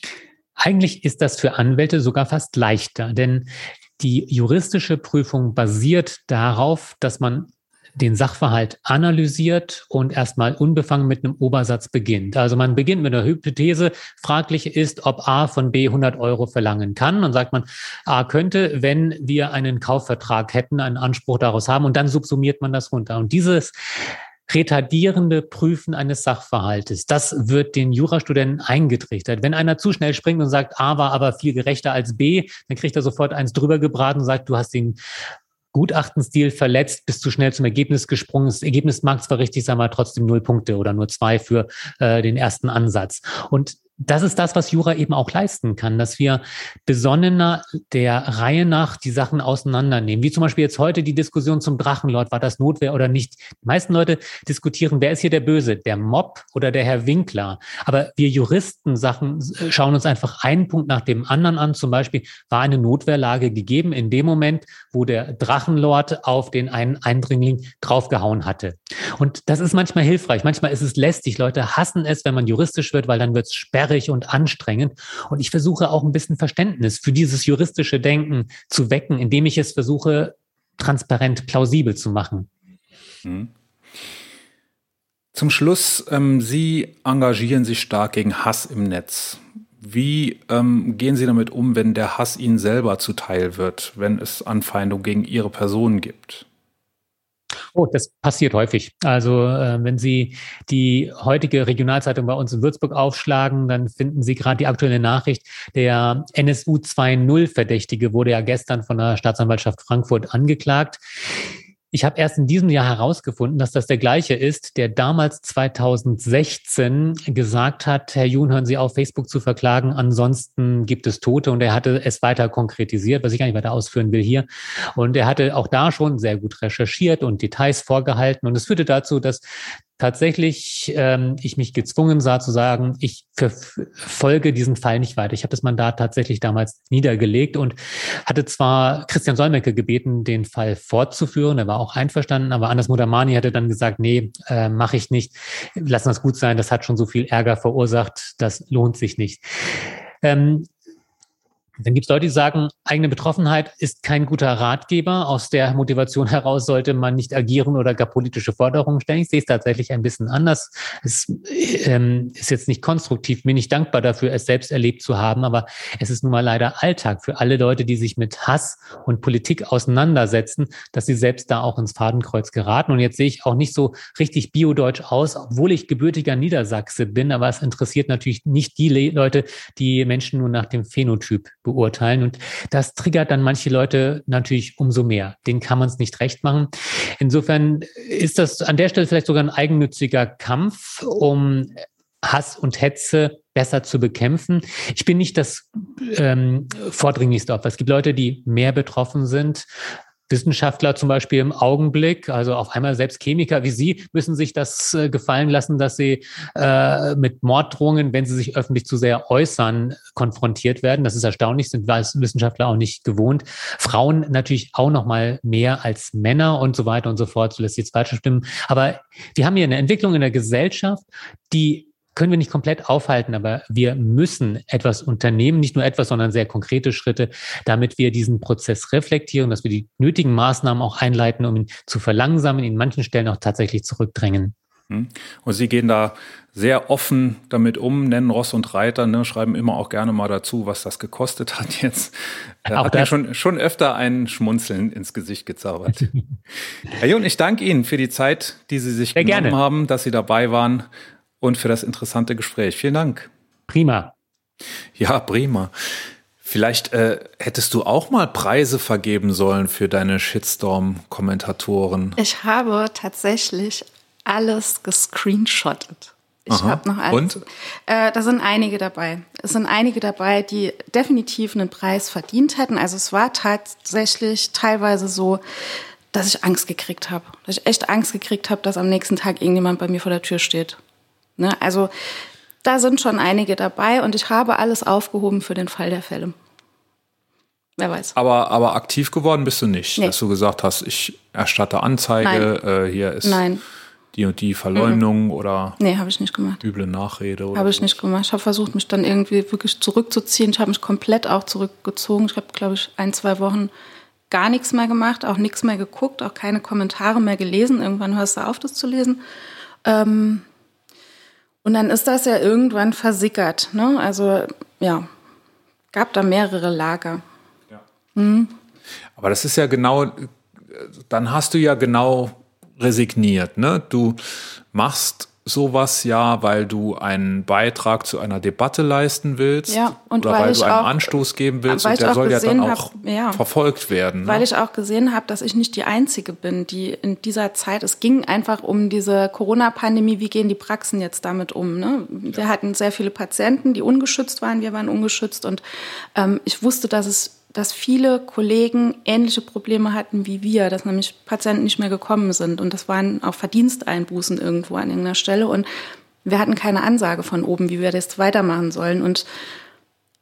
Eigentlich ist das für Anwälte sogar fast leichter, denn die juristische Prüfung basiert darauf, dass man den Sachverhalt analysiert und erstmal unbefangen mit einem Obersatz beginnt. Also man beginnt mit einer Hypothese, fraglich ist, ob A von B 100 Euro verlangen kann. Und sagt man, A könnte, wenn wir einen Kaufvertrag hätten, einen Anspruch daraus haben und dann subsumiert man das runter. Und dieses retardierende Prüfen eines Sachverhaltes. Das wird den Jurastudenten eingetrichtert. Wenn einer zu schnell springt und sagt, A war aber viel gerechter als B, dann kriegt er sofort eins drüber gebraten und sagt, du hast den Gutachtenstil verletzt, bist zu schnell zum Ergebnis gesprungen. Das Ergebnis mag zwar richtig sein, aber trotzdem null Punkte oder nur zwei für äh, den ersten Ansatz. Und das ist das, was Jura eben auch leisten kann, dass wir besonnener der Reihe nach die Sachen auseinandernehmen. Wie zum Beispiel jetzt heute die Diskussion zum Drachenlord, war das Notwehr oder nicht? Die meisten Leute diskutieren, wer ist hier der Böse, der Mob oder der Herr Winkler? Aber wir Juristen Sachen schauen uns einfach einen Punkt nach dem anderen an. Zum Beispiel war eine Notwehrlage gegeben in dem Moment, wo der Drachenlord auf den einen Eindringling draufgehauen hatte. Und das ist manchmal hilfreich. Manchmal ist es lästig. Leute hassen es, wenn man juristisch wird, weil dann wird es sperrig und anstrengend. Und ich versuche auch ein bisschen Verständnis für dieses juristische Denken zu wecken, indem ich es versuche, transparent, plausibel zu machen. Mhm. Zum Schluss, ähm, Sie engagieren sich stark gegen Hass im Netz. Wie ähm, gehen Sie damit um, wenn der Hass Ihnen selber zuteil wird, wenn es Anfeindungen gegen Ihre Person gibt? Oh, das passiert häufig. Also äh, wenn Sie die heutige Regionalzeitung bei uns in Würzburg aufschlagen, dann finden Sie gerade die aktuelle Nachricht. Der NSU 2.0 Verdächtige wurde ja gestern von der Staatsanwaltschaft Frankfurt angeklagt. Ich habe erst in diesem Jahr herausgefunden, dass das der gleiche ist, der damals 2016 gesagt hat, Herr Jun, hören Sie auf, Facebook zu verklagen, ansonsten gibt es Tote. Und er hatte es weiter konkretisiert, was ich gar nicht weiter ausführen will hier. Und er hatte auch da schon sehr gut recherchiert und Details vorgehalten. Und es führte dazu, dass tatsächlich ähm, ich mich gezwungen sah zu sagen, ich verfolge diesen Fall nicht weiter. Ich habe das Mandat tatsächlich damals niedergelegt und hatte zwar Christian Solmecke gebeten, den Fall fortzuführen, er war auch einverstanden, aber Anders Mudamani hatte dann gesagt, nee, äh, mache ich nicht, lassen das gut sein, das hat schon so viel Ärger verursacht, das lohnt sich nicht. Ähm, dann gibt es Leute, die sagen, eigene Betroffenheit ist kein guter Ratgeber. Aus der Motivation heraus sollte man nicht agieren oder gar politische Forderungen stellen. Ich sehe es tatsächlich ein bisschen anders. Es ähm, ist jetzt nicht konstruktiv. Bin ich dankbar dafür, es selbst erlebt zu haben. Aber es ist nun mal leider Alltag für alle Leute, die sich mit Hass und Politik auseinandersetzen, dass sie selbst da auch ins Fadenkreuz geraten. Und jetzt sehe ich auch nicht so richtig biodeutsch aus, obwohl ich gebürtiger Niedersachse bin. Aber es interessiert natürlich nicht die Leute, die Menschen nur nach dem Phänotyp beurteilen beurteilen. Und das triggert dann manche Leute natürlich umso mehr. Den kann man es nicht recht machen. Insofern ist das an der Stelle vielleicht sogar ein eigennütziger Kampf, um Hass und Hetze besser zu bekämpfen. Ich bin nicht das ähm, vordringlichste Opfer. Es gibt Leute, die mehr betroffen sind. Wissenschaftler zum Beispiel im Augenblick, also auf einmal selbst Chemiker wie Sie, müssen sich das äh, gefallen lassen, dass sie äh, mit Morddrohungen, wenn sie sich öffentlich zu sehr äußern, konfrontiert werden. Das ist erstaunlich, sind Wissenschaftler auch nicht gewohnt. Frauen natürlich auch noch mal mehr als Männer und so weiter und so fort. So lässt sich jetzt falsch stimmen. Aber wir haben hier eine Entwicklung in der Gesellschaft, die können wir nicht komplett aufhalten, aber wir müssen etwas unternehmen, nicht nur etwas, sondern sehr konkrete Schritte, damit wir diesen Prozess reflektieren, dass wir die nötigen Maßnahmen auch einleiten, um ihn zu verlangsamen, in manchen Stellen auch tatsächlich zurückdrängen. Hm. Und Sie gehen da sehr offen damit um, nennen Ross und Reiter, ne, schreiben immer auch gerne mal dazu, was das gekostet hat jetzt. Da auch hat mir schon, schon öfter ein Schmunzeln ins Gesicht gezaubert. Herr Jun, ich danke Ihnen für die Zeit, die Sie sich sehr genommen gerne. haben, dass Sie dabei waren und für das interessante Gespräch. Vielen Dank. Prima. Ja, prima. Vielleicht äh, hättest du auch mal Preise vergeben sollen für deine Shitstorm-Kommentatoren. Ich habe tatsächlich alles gescreenshottet. Ich habe noch alles. Und? Äh, da sind einige dabei. Es sind einige dabei, die definitiv einen Preis verdient hätten. Also es war tatsächlich teilweise so, dass ich Angst gekriegt habe. Dass ich echt Angst gekriegt habe, dass am nächsten Tag irgendjemand bei mir vor der Tür steht. Ne? Also da sind schon einige dabei und ich habe alles aufgehoben für den Fall der Fälle. Wer weiß. Aber, aber aktiv geworden bist du nicht, nee. dass du gesagt hast, ich erstatte Anzeige, äh, hier ist Nein. die und die Verleumdung mhm. oder nee, habe ich nicht gemacht. üble Nachrede. Habe ich nicht gemacht. Ich habe versucht, mich dann irgendwie wirklich zurückzuziehen. Ich habe mich komplett auch zurückgezogen. Ich habe, glaube ich, ein, zwei Wochen gar nichts mehr gemacht, auch nichts mehr geguckt, auch keine Kommentare mehr gelesen. Irgendwann hörst du auf, das zu lesen. Ähm, und dann ist das ja irgendwann versickert. Ne? Also ja, gab da mehrere Lager. Ja. Mhm. Aber das ist ja genau, dann hast du ja genau resigniert. Ne? Du machst sowas ja, weil du einen Beitrag zu einer Debatte leisten willst ja, und oder weil, weil du einen auch, Anstoß geben willst und der soll ja dann auch hab, ja, verfolgt werden. Weil ne? ich auch gesehen habe, dass ich nicht die Einzige bin, die in dieser Zeit, es ging einfach um diese Corona-Pandemie, wie gehen die Praxen jetzt damit um. Ne? Wir ja. hatten sehr viele Patienten, die ungeschützt waren, wir waren ungeschützt und ähm, ich wusste, dass es dass viele Kollegen ähnliche Probleme hatten wie wir, dass nämlich Patienten nicht mehr gekommen sind. Und das waren auch Verdiensteinbußen irgendwo an irgendeiner Stelle. Und wir hatten keine Ansage von oben, wie wir das weitermachen sollen. Und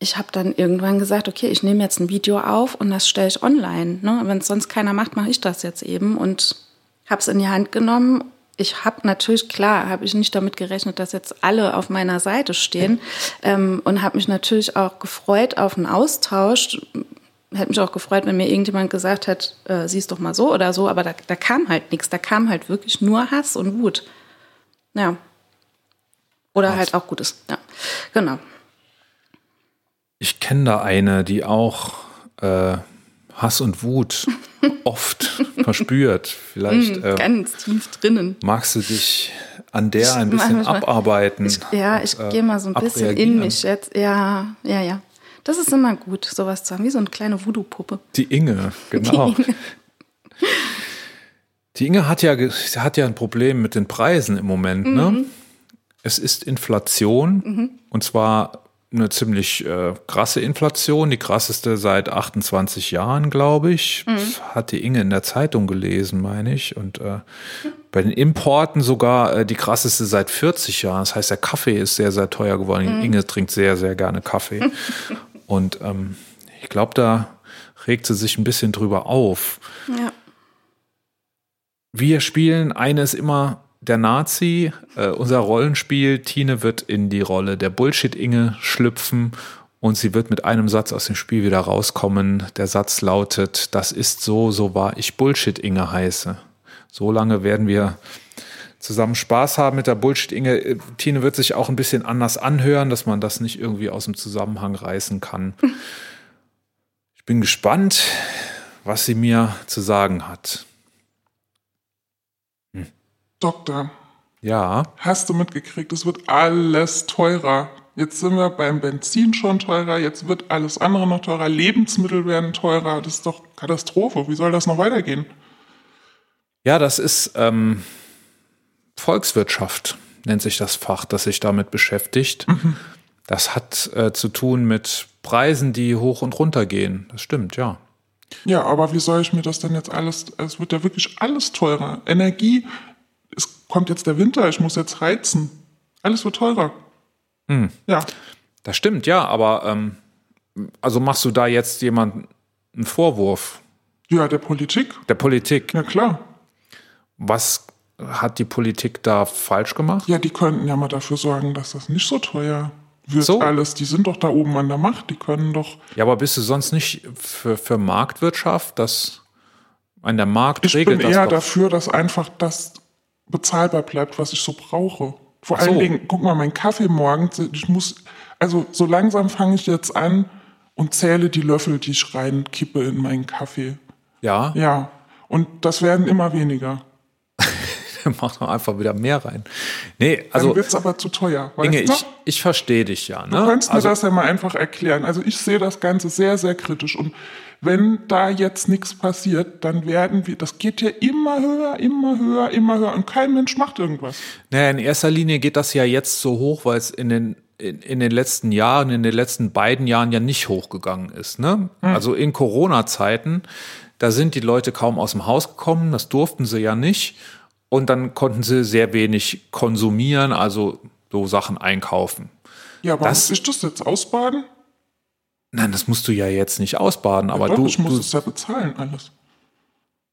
ich habe dann irgendwann gesagt, okay, ich nehme jetzt ein Video auf und das stelle ich online. Ne? Wenn es sonst keiner macht, mache ich das jetzt eben. Und habe es in die Hand genommen. Ich habe natürlich, klar, habe ich nicht damit gerechnet, dass jetzt alle auf meiner Seite stehen. Ähm, und habe mich natürlich auch gefreut auf einen Austausch hätte mich auch gefreut, wenn mir irgendjemand gesagt hat, äh, siehst doch mal so oder so, aber da, da kam halt nichts. Da kam halt wirklich nur Hass und Wut. Ja. Oder Hass. halt auch Gutes. Ja, genau. Ich kenne da eine, die auch äh, Hass und Wut oft verspürt. Vielleicht mm, ganz tief drinnen. Magst du dich an der ein bisschen abarbeiten? Ich, ja, ich äh, gehe mal so ein bisschen in mich jetzt. Ja, ja, ja. Das ist immer gut, sowas zu haben, wie so eine kleine Voodoo-Puppe. Die Inge, genau. Die Inge. Die Inge hat ja, hat ja ein Problem mit den Preisen im Moment. Ne? Mhm. Ne? Es ist Inflation mhm. und zwar eine ziemlich äh, krasse Inflation, die krasseste seit 28 Jahren, glaube ich. Mhm. hat die Inge in der Zeitung gelesen, meine ich. Und äh, bei den Importen sogar äh, die krasseste seit 40 Jahren. Das heißt, der Kaffee ist sehr, sehr teuer geworden. Mhm. Inge trinkt sehr, sehr gerne Kaffee. Und ähm, ich glaube, da regt sie sich ein bisschen drüber auf. Ja. Wir spielen, eine ist immer der Nazi, äh, unser Rollenspiel. Tine wird in die Rolle der Bullshit-Inge schlüpfen und sie wird mit einem Satz aus dem Spiel wieder rauskommen. Der Satz lautet, das ist so, so war ich Bullshit-Inge heiße. So lange werden wir zusammen Spaß haben mit der Bullshit-Inge. Äh, Tine wird sich auch ein bisschen anders anhören, dass man das nicht irgendwie aus dem Zusammenhang reißen kann. Ich bin gespannt, was sie mir zu sagen hat. Hm. Doktor. Ja. Hast du mitgekriegt, es wird alles teurer. Jetzt sind wir beim Benzin schon teurer, jetzt wird alles andere noch teurer, Lebensmittel werden teurer. Das ist doch Katastrophe. Wie soll das noch weitergehen? Ja, das ist ähm, Volkswirtschaft, nennt sich das Fach, das sich damit beschäftigt. Mhm. Das hat äh, zu tun mit Preisen, die hoch und runter gehen. Das stimmt, ja. Ja, aber wie soll ich mir das denn jetzt alles, es wird ja wirklich alles teurer. Energie, es kommt jetzt der Winter, ich muss jetzt heizen. Alles wird teurer. Hm. Ja. Das stimmt, ja, aber ähm, also machst du da jetzt jemanden einen Vorwurf? Ja, der Politik. Der Politik. Ja, klar. Was hat die Politik da falsch gemacht? Ja, die könnten ja mal dafür sorgen, dass das nicht so teuer wird so. alles. Die sind doch da oben an der Macht, die können doch. Ja, aber bist du sonst nicht für, für Marktwirtschaft, dass an der Markt ich regelt Ich bin eher dafür, dass einfach das bezahlbar bleibt, was ich so brauche. Vor so. allen Dingen, guck mal, mein Kaffee morgens, ich muss, also so langsam fange ich jetzt an und zähle die Löffel, die ich reinkippe in meinen Kaffee. Ja. Ja. Und das werden immer weniger. mach doch einfach wieder mehr rein. Nee, also. Dann wird's aber zu teuer. Inge, ich, ich verstehe dich ja. Ne? Du kannst also, mir das ja mal einfach erklären. Also ich sehe das Ganze sehr, sehr kritisch. Und wenn da jetzt nichts passiert, dann werden wir, das geht ja immer höher, immer höher, immer höher und kein Mensch macht irgendwas. Naja, in erster Linie geht das ja jetzt so hoch, weil es in den in, in den letzten Jahren, in den letzten beiden Jahren ja nicht hochgegangen ist. Ne? Hm. Also in Corona-Zeiten, da sind die Leute kaum aus dem Haus gekommen, das durften sie ja nicht. Und dann konnten sie sehr wenig konsumieren, also so Sachen einkaufen. Ja, aber das, ich das jetzt ausbaden? Nein, das musst du ja jetzt nicht ausbaden, ja, aber doch, du. Ich muss du, es ja bezahlen, alles.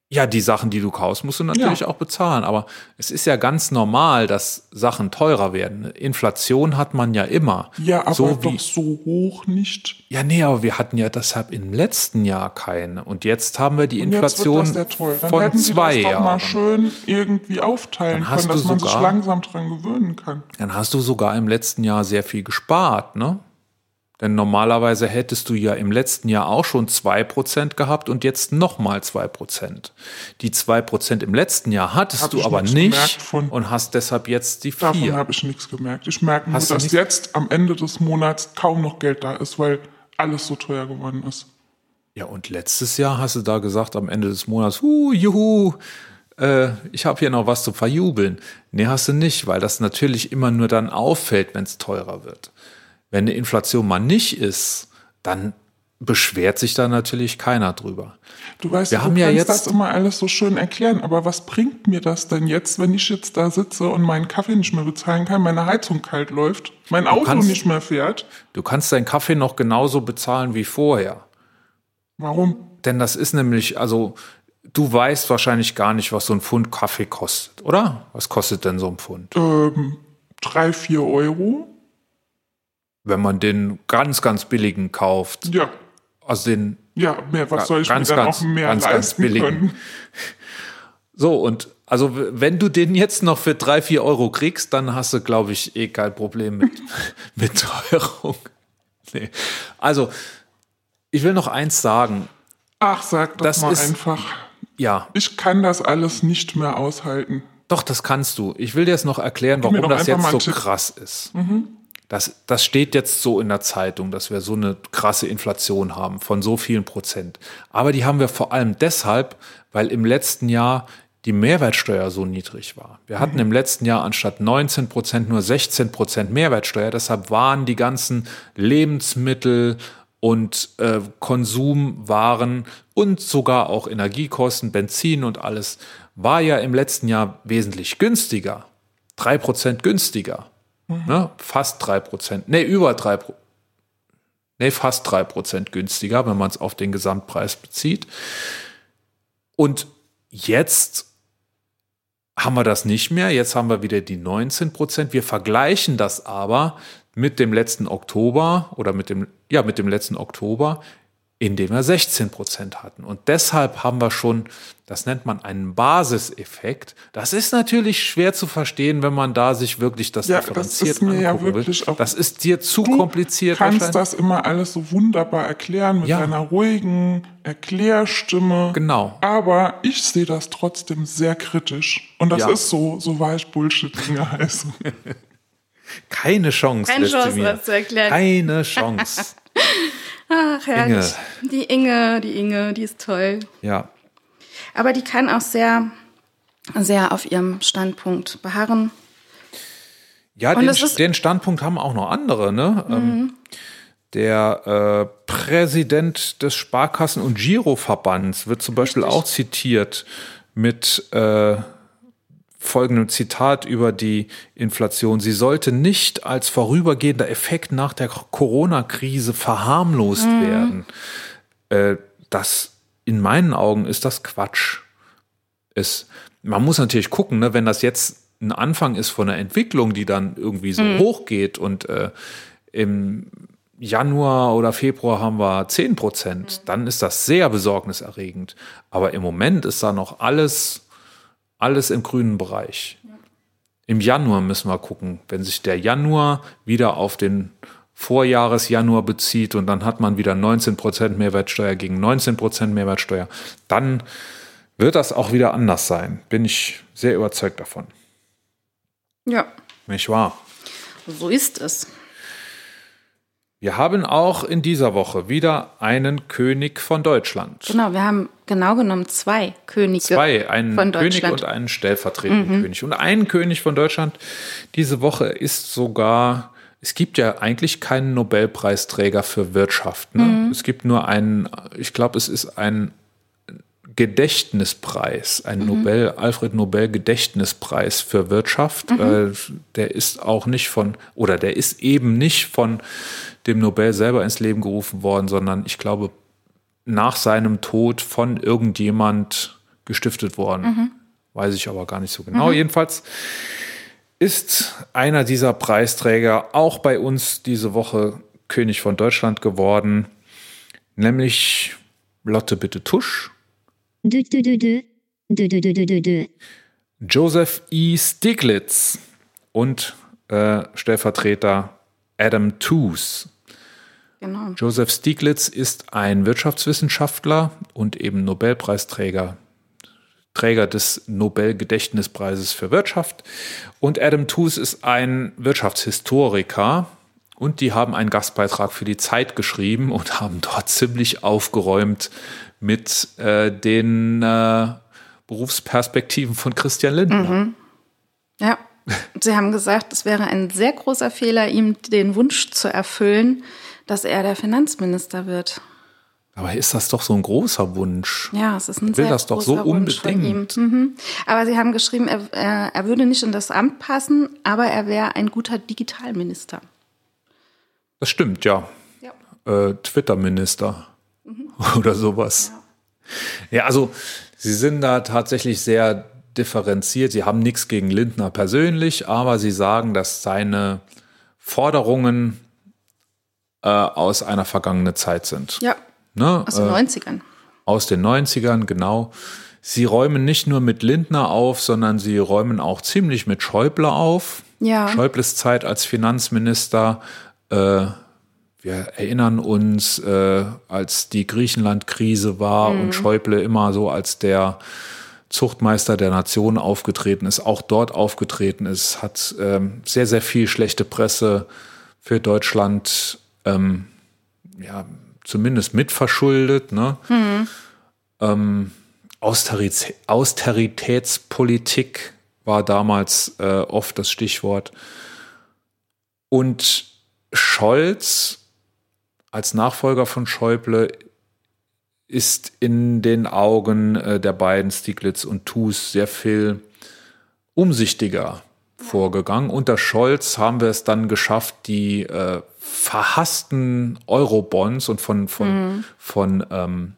Ja, die Sachen, die du kaufst, musst du natürlich ja. auch bezahlen. Aber es ist ja ganz normal, dass Sachen teurer werden. Inflation hat man ja immer. Ja, aber so doch so hoch nicht. Ja, nee, aber wir hatten ja deshalb im letzten Jahr keine. Und jetzt haben wir die Und Inflation jetzt wird das toll. Dann von hätten Sie zwei das doch mal schön irgendwie aufteilen können, dass man sogar, sich langsam dran gewöhnen kann. Dann hast du sogar im letzten Jahr sehr viel gespart, ne? Denn normalerweise hättest du ja im letzten Jahr auch schon zwei Prozent gehabt und jetzt nochmal zwei Prozent. Die zwei Prozent im letzten Jahr hattest hab du aber nicht und hast deshalb jetzt die vier. Davon habe ich nichts gemerkt. Ich merke nur, dass jetzt am Ende des Monats kaum noch Geld da ist, weil alles so teuer geworden ist. Ja, und letztes Jahr hast du da gesagt, am Ende des Monats, hu, juhu, äh, ich habe hier noch was zu verjubeln. Nee, hast du nicht, weil das natürlich immer nur dann auffällt, wenn es teurer wird. Wenn eine Inflation mal nicht ist, dann beschwert sich da natürlich keiner drüber. Du weißt, wir du haben ja jetzt das immer alles so schön erklären, aber was bringt mir das denn jetzt, wenn ich jetzt da sitze und meinen Kaffee nicht mehr bezahlen kann, meine Heizung kalt läuft, mein Auto kannst, nicht mehr fährt? Du kannst deinen Kaffee noch genauso bezahlen wie vorher. Warum? Denn das ist nämlich, also du weißt wahrscheinlich gar nicht, was so ein Pfund Kaffee kostet, oder? Was kostet denn so ein Pfund? Ähm, drei, vier Euro wenn man den ganz, ganz billigen kauft. Ja. Also den. Ja, mehr, was soll ich ganz, mir dann ganz, auch mehr ganz, ganz billigen. können? So, und also wenn du den jetzt noch für drei, vier Euro kriegst, dann hast du, glaube ich, eh kein Problem mit, mit Teuerung. Nee. Also, ich will noch eins sagen. Ach, sag doch das mal ist, einfach. Ja. Ich kann das alles nicht mehr aushalten. Doch, das kannst du. Ich will dir jetzt noch erklären, warum das jetzt so krass ist. Mhm. Das, das steht jetzt so in der Zeitung, dass wir so eine krasse Inflation haben von so vielen Prozent. Aber die haben wir vor allem deshalb, weil im letzten Jahr die Mehrwertsteuer so niedrig war. Wir hatten im letzten Jahr anstatt 19 Prozent nur 16 Prozent Mehrwertsteuer. Deshalb waren die ganzen Lebensmittel und äh, Konsumwaren und sogar auch Energiekosten, Benzin und alles, war ja im letzten Jahr wesentlich günstiger. Drei Prozent günstiger. Mhm. Ne? Fast drei Prozent. Nee, über drei Prozent. Nee, fast drei Prozent günstiger, wenn man es auf den Gesamtpreis bezieht. Und jetzt haben wir das nicht mehr. Jetzt haben wir wieder die 19 Prozent. Wir vergleichen das aber mit dem letzten Oktober oder mit dem, ja, mit dem letzten Oktober indem wir 16 Prozent hatten. Und deshalb haben wir schon, das nennt man einen Basiseffekt. Das ist natürlich schwer zu verstehen, wenn man da sich wirklich das ja, differenziert das ist mir ja wirklich. Auch das ist dir zu du kompliziert. Du kannst das immer alles so wunderbar erklären mit ja. einer ruhigen Erklärstimme. Genau. Aber ich sehe das trotzdem sehr kritisch. Und das ja. ist so, so weich Bullshit-Dinge heißen. Keine Chance. Keine Chance, mir. das zu erklären. Keine Chance. Ach, herrlich. Inge. Die Inge, die Inge, die ist toll. ja. Aber die kann auch sehr, sehr auf ihrem Standpunkt beharren. Ja, den, den Standpunkt haben auch noch andere, ne? Ähm, der äh, Präsident des Sparkassen- und Giroverbands wird zum Beispiel auch zitiert mit äh, folgendem Zitat über die Inflation. Sie sollte nicht als vorübergehender Effekt nach der Corona-Krise verharmlost werden. Äh, das in meinen Augen ist das Quatsch. Es, man muss natürlich gucken, ne, wenn das jetzt ein Anfang ist von einer Entwicklung, die dann irgendwie so hochgeht und äh, im Januar oder Februar haben wir 10 Prozent, dann ist das sehr besorgniserregend. Aber im Moment ist da noch alles, alles im grünen Bereich. Im Januar müssen wir gucken, wenn sich der Januar wieder auf den Vorjahresjanuar bezieht und dann hat man wieder 19% Mehrwertsteuer gegen 19% Mehrwertsteuer, dann wird das auch wieder anders sein. Bin ich sehr überzeugt davon. Ja, Nicht wahr? so ist es. Wir haben auch in dieser Woche wieder einen König von Deutschland. Genau, wir haben genau genommen zwei Könige Zwei, einen von König und einen stellvertretenden König. Und ein König von Deutschland diese Woche ist sogar, es gibt ja eigentlich keinen Nobelpreisträger für Wirtschaft. Ne? Es gibt nur einen, ich glaube, es ist ein Gedächtnispreis, ein Nobel, Alfred Nobel Gedächtnispreis für Wirtschaft. Äh, der ist auch nicht von, oder der ist eben nicht von dem Nobel selber ins Leben gerufen worden, sondern ich glaube, nach seinem Tod von irgendjemand gestiftet worden. Weiß ich aber gar nicht so genau. Jedenfalls ist einer dieser Preisträger auch bei uns diese Woche König von Deutschland geworden, nämlich Lotte Bitte Tusch. Dö, dö, dö. Joseph E. Stiglitz und äh, Stellvertreter Adam Tooze. Genau. Joseph Stiglitz ist ein Wirtschaftswissenschaftler und eben Nobelpreisträger, Träger des Nobelgedächtnispreises für Wirtschaft. Und Adam Tooze ist ein Wirtschaftshistoriker und die haben einen Gastbeitrag für die Zeit geschrieben und haben dort ziemlich aufgeräumt mit äh, den äh, Berufsperspektiven von Christian Lindner. Ja. Und Sie haben gesagt, es wäre ein sehr großer Fehler, ihm den Wunsch zu erfüllen, dass er der Finanzminister wird. Aber ist das doch so ein großer Wunsch? Ja, es ist ein will sehr das doch so Wunsch unbedingt. Mhm. Aber Sie haben geschrieben, er, er, er würde nicht in das Amt passen, aber er wäre ein guter Digitalminister. Das stimmt, ja. Ja. äh, Twitter-Minister oder sowas. Ja. also sie sind da tatsächlich sehr differenziert. Sie haben nichts gegen Lindner persönlich, aber sie sagen, dass seine Forderungen äh, aus einer vergangenen Zeit sind. Ja, Ne? aus den äh, 90ern. aus den 90ern, genau. Sie räumen nicht nur mit Lindner auf, sondern sie räumen auch ziemlich mit Schäuble auf. Ja. Schäubles Zeit als Finanzminister. Äh, wir erinnern uns, äh, als die Griechenland-Krise war und Schäuble immer so als der Zuchtmeister der Nation aufgetreten ist, auch dort aufgetreten ist, hat ähm, sehr, sehr viel schlechte Presse für Deutschland ähm, ja, zumindest mitverschuldet. Ne? Ähm, Austerität, Austeritätspolitik war damals äh, oft das Stichwort. Und Scholz als Nachfolger von Schäuble ist in den Augen äh, der beiden Stieglitz und Tus sehr viel umsichtiger vorgegangen. Unter Scholz haben wir es dann geschafft, die äh, verhassten Eurobonds und von, von, von, ähm,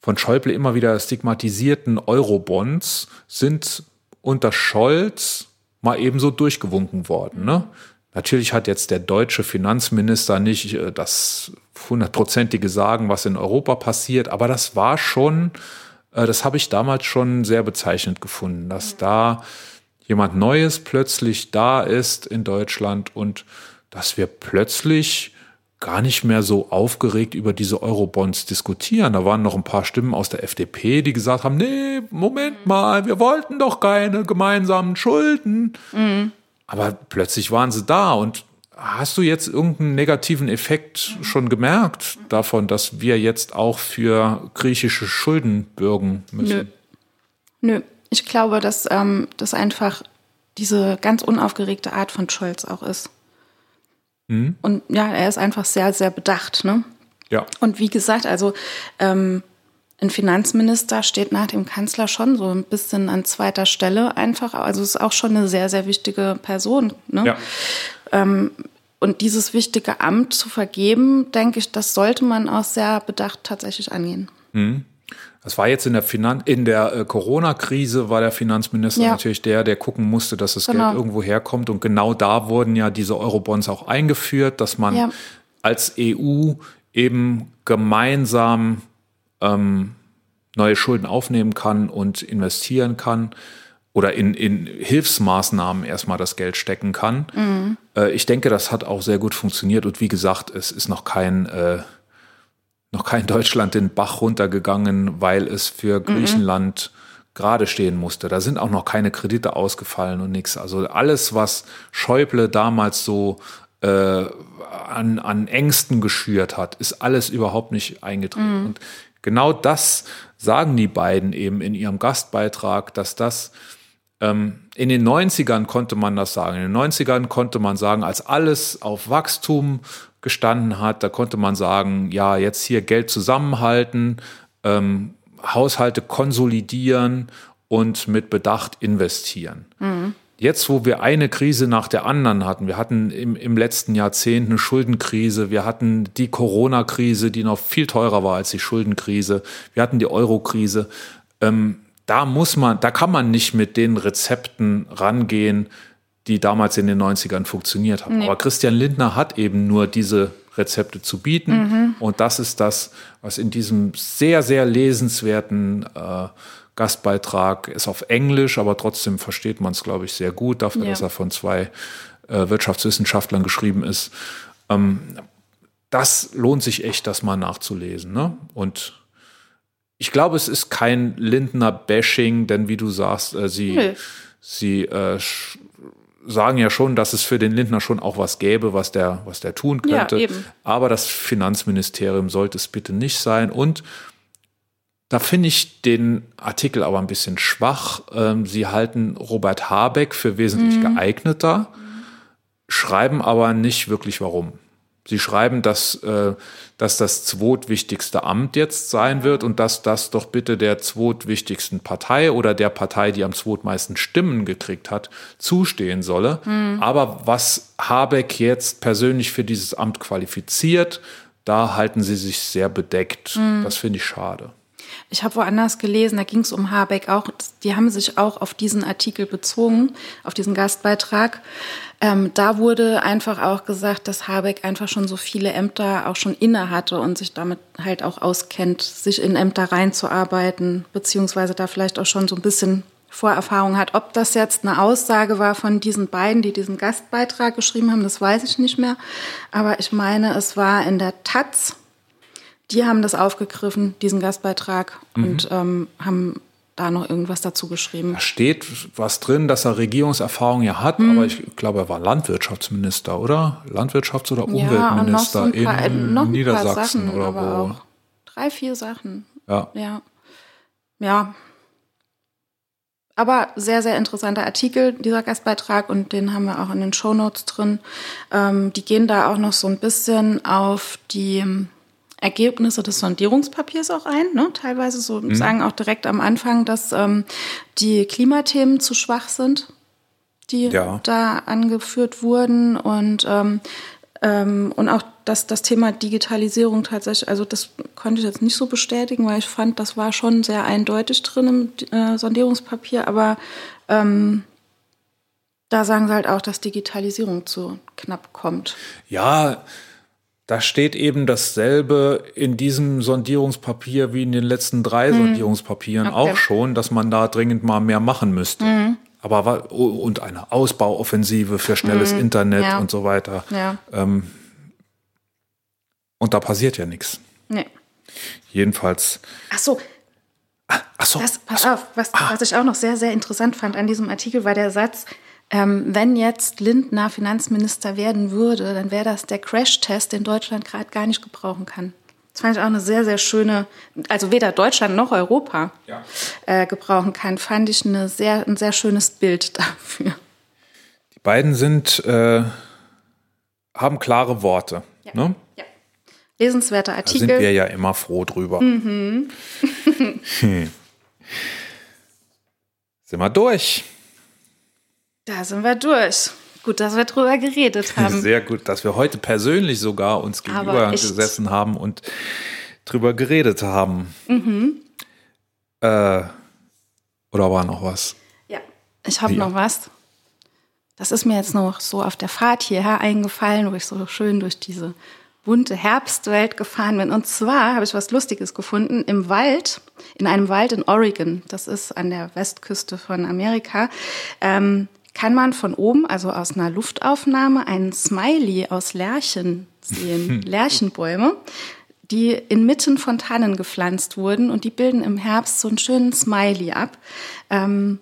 von Schäuble immer wieder stigmatisierten Eurobonds sind unter Scholz mal ebenso durchgewunken worden. Ne? Natürlich hat jetzt der deutsche Finanzminister nicht äh, das hundertprozentige Sagen, was in Europa passiert, aber das war schon, äh, das habe ich damals schon sehr bezeichnend gefunden, dass da jemand Neues plötzlich da ist in Deutschland und dass wir plötzlich gar nicht mehr so aufgeregt über diese Eurobonds diskutieren. Da waren noch ein paar Stimmen aus der FDP, die gesagt haben, nee, Moment mal, wir wollten doch keine gemeinsamen Schulden. Aber plötzlich waren sie da und Hast du jetzt irgendeinen negativen Effekt schon gemerkt davon, dass wir jetzt auch für griechische Schulden bürgen müssen? Nö. Nö. Ich glaube, dass ähm, das einfach diese ganz unaufgeregte Art von Scholz auch ist. Mhm. Und ja, er ist einfach sehr, sehr bedacht. Ne? Ja. Und wie gesagt, also ähm, ein Finanzminister steht nach dem Kanzler schon so ein bisschen an zweiter Stelle einfach. Also ist auch schon eine sehr, sehr wichtige Person. Ne? Ja. Ähm, und dieses wichtige Amt zu vergeben, denke ich, das sollte man auch sehr bedacht tatsächlich angehen. Mhm. Das war jetzt in der Finan in der äh, Corona-Krise war der Finanzminister ja. natürlich der, der gucken musste, dass das genau. Geld irgendwo herkommt. Und genau da wurden ja diese Eurobonds auch eingeführt, dass man ja. als EU eben gemeinsam ähm, neue Schulden aufnehmen kann und investieren kann oder in, in Hilfsmaßnahmen erstmal das Geld stecken kann. Mhm. Äh, ich denke, das hat auch sehr gut funktioniert. Und wie gesagt, es ist noch kein, äh, noch kein Deutschland den Bach runtergegangen, weil es für mhm. Griechenland mhm. gerade stehen musste. Da sind auch noch keine Kredite ausgefallen und nichts. Also alles, was Schäuble damals so äh, an, an Ängsten geschürt hat, ist alles überhaupt nicht eingetreten. Mhm. Und genau das sagen die beiden eben in ihrem Gastbeitrag, dass das ähm, in den 90ern konnte man das sagen. In den 90ern konnte man sagen, als alles auf Wachstum gestanden hat, da konnte man sagen, ja, jetzt hier Geld zusammenhalten, ähm, Haushalte konsolidieren und mit Bedacht investieren. Mhm. Jetzt, wo wir eine Krise nach der anderen hatten, wir hatten im, im letzten Jahrzehnt eine Schuldenkrise, wir hatten die Corona-Krise, die noch viel teurer war als die Schuldenkrise, wir hatten die Euro-Krise. Ähm, da muss man, da kann man nicht mit den Rezepten rangehen, die damals in den 90ern funktioniert haben. Nee. Aber Christian Lindner hat eben nur diese Rezepte zu bieten. Mhm. Und das ist das, was in diesem sehr, sehr lesenswerten äh, Gastbeitrag ist auf Englisch, aber trotzdem versteht man es, glaube ich, sehr gut, dafür, ja. dass er von zwei äh, Wirtschaftswissenschaftlern geschrieben ist. Ähm, das lohnt sich echt, das mal nachzulesen. Ne? Und ich glaube, es ist kein Lindner-Bashing, denn wie du sagst, äh, sie, nee. sie äh, sagen ja schon, dass es für den Lindner schon auch was gäbe, was der, was der tun könnte. Ja, Aber das Finanzministerium sollte es bitte nicht sein. Und da finde ich den Artikel aber ein bisschen schwach. Ähm, sie halten Robert Habeck für wesentlich mhm. geeigneter, schreiben aber nicht wirklich warum. Sie schreiben, dass, äh, dass das zweitwichtigste Amt jetzt sein wird und dass das doch bitte der zweitwichtigsten Partei oder der Partei, die am zweitmeisten Stimmen gekriegt hat, zustehen solle. Mhm. Aber was Habeck jetzt persönlich für dieses Amt qualifiziert, da halten sie sich sehr bedeckt. Mhm. Das finde ich schade. Ich habe woanders gelesen, da ging es um Habeck auch. Die haben sich auch auf diesen Artikel bezogen, auf diesen Gastbeitrag. Ähm, da wurde einfach auch gesagt, dass Habeck einfach schon so viele Ämter auch schon inne hatte und sich damit halt auch auskennt, sich in Ämter reinzuarbeiten, beziehungsweise da vielleicht auch schon so ein bisschen Vorerfahrung hat. Ob das jetzt eine Aussage war von diesen beiden, die diesen Gastbeitrag geschrieben haben, das weiß ich nicht mehr. Aber ich meine, es war in der Taz. Die haben das aufgegriffen, diesen Gastbeitrag, mhm. und ähm, haben da noch irgendwas dazu geschrieben. Da steht was drin, dass er Regierungserfahrung ja hat, hm. aber ich glaube, er war Landwirtschaftsminister, oder? Landwirtschafts- oder Umweltminister ja, so paar, in äh, Niedersachsen Sachen, oder wo? Drei, vier Sachen. Ja. Ja. Ja. Aber sehr, sehr interessanter Artikel, dieser Gastbeitrag, und den haben wir auch in den Shownotes drin. Ähm, die gehen da auch noch so ein bisschen auf die Ergebnisse des Sondierungspapiers auch ein. Ne? Teilweise so mhm. sagen auch direkt am Anfang, dass ähm, die Klimathemen zu schwach sind, die ja. da angeführt wurden und ähm, ähm, und auch dass das Thema Digitalisierung tatsächlich, also das konnte ich jetzt nicht so bestätigen, weil ich fand, das war schon sehr eindeutig drin im äh, Sondierungspapier, aber ähm, da sagen sie halt auch, dass Digitalisierung zu knapp kommt. Ja, da steht eben dasselbe in diesem Sondierungspapier wie in den letzten drei mhm. Sondierungspapieren okay. auch schon, dass man da dringend mal mehr machen müsste. Mhm. Aber und eine Ausbauoffensive für schnelles mhm. Internet ja. und so weiter. Ja. Ähm, und da passiert ja nichts. Nee. Jedenfalls. Ach so. Ah, ach so. Das, pass auf, was, ah. was ich auch noch sehr, sehr interessant fand an diesem Artikel, war der Satz, Ähm, wenn jetzt Lindner Finanzminister werden würde, dann wäre das der Crash-Test, den Deutschland gerade gar nicht gebrauchen kann. Das fand ich auch eine sehr, sehr schöne, also weder Deutschland noch Europa ja. äh, gebrauchen kann, fand ich eine sehr, ein sehr schönes Bild dafür. Die beiden sind, äh, haben klare Worte. Ja. Ne? Ja. Lesenswerter Artikel. Da sind wir ja immer froh drüber. Mhm. sind wir durch. Da sind wir durch. Gut, dass wir drüber geredet haben. Sehr gut, dass wir heute persönlich sogar uns gegenüber gesessen haben und drüber geredet haben. Mhm. Äh, oder war noch was? Ja, ich habe ja. noch was. Das ist mir jetzt noch so auf der Fahrt hierher eingefallen, wo ich so schön durch diese bunte Herbstwelt gefahren bin. Und zwar habe ich was Lustiges gefunden im Wald, in einem Wald in Oregon. Das ist an der Westküste von Amerika. Ähm, kann man von oben, also aus einer Luftaufnahme, einen Smiley aus Lärchen sehen, Lärchenbäume, die inmitten von Tannen gepflanzt wurden und die bilden im Herbst so einen schönen Smiley ab. Ähm,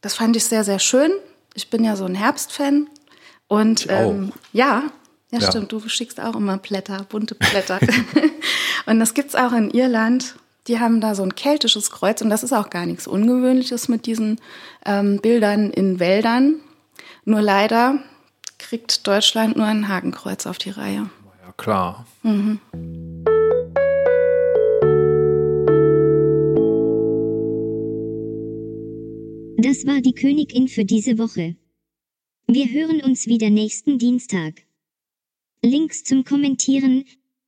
das fand ich sehr, sehr schön. Ich bin ja so ein Herbstfan. Und ähm, ja, ja, ja, stimmt, du schickst auch immer Blätter, bunte Blätter. und das gibt's auch in Irland die haben da so ein keltisches Kreuz und das ist auch gar nichts Ungewöhnliches mit diesen ähm, Bildern in Wäldern. Nur leider kriegt Deutschland nur ein Hakenkreuz auf die Reihe. Ja, klar. Mhm. Das war die Königin für diese Woche. Wir hören uns wieder nächsten Dienstag. Links zum Kommentieren,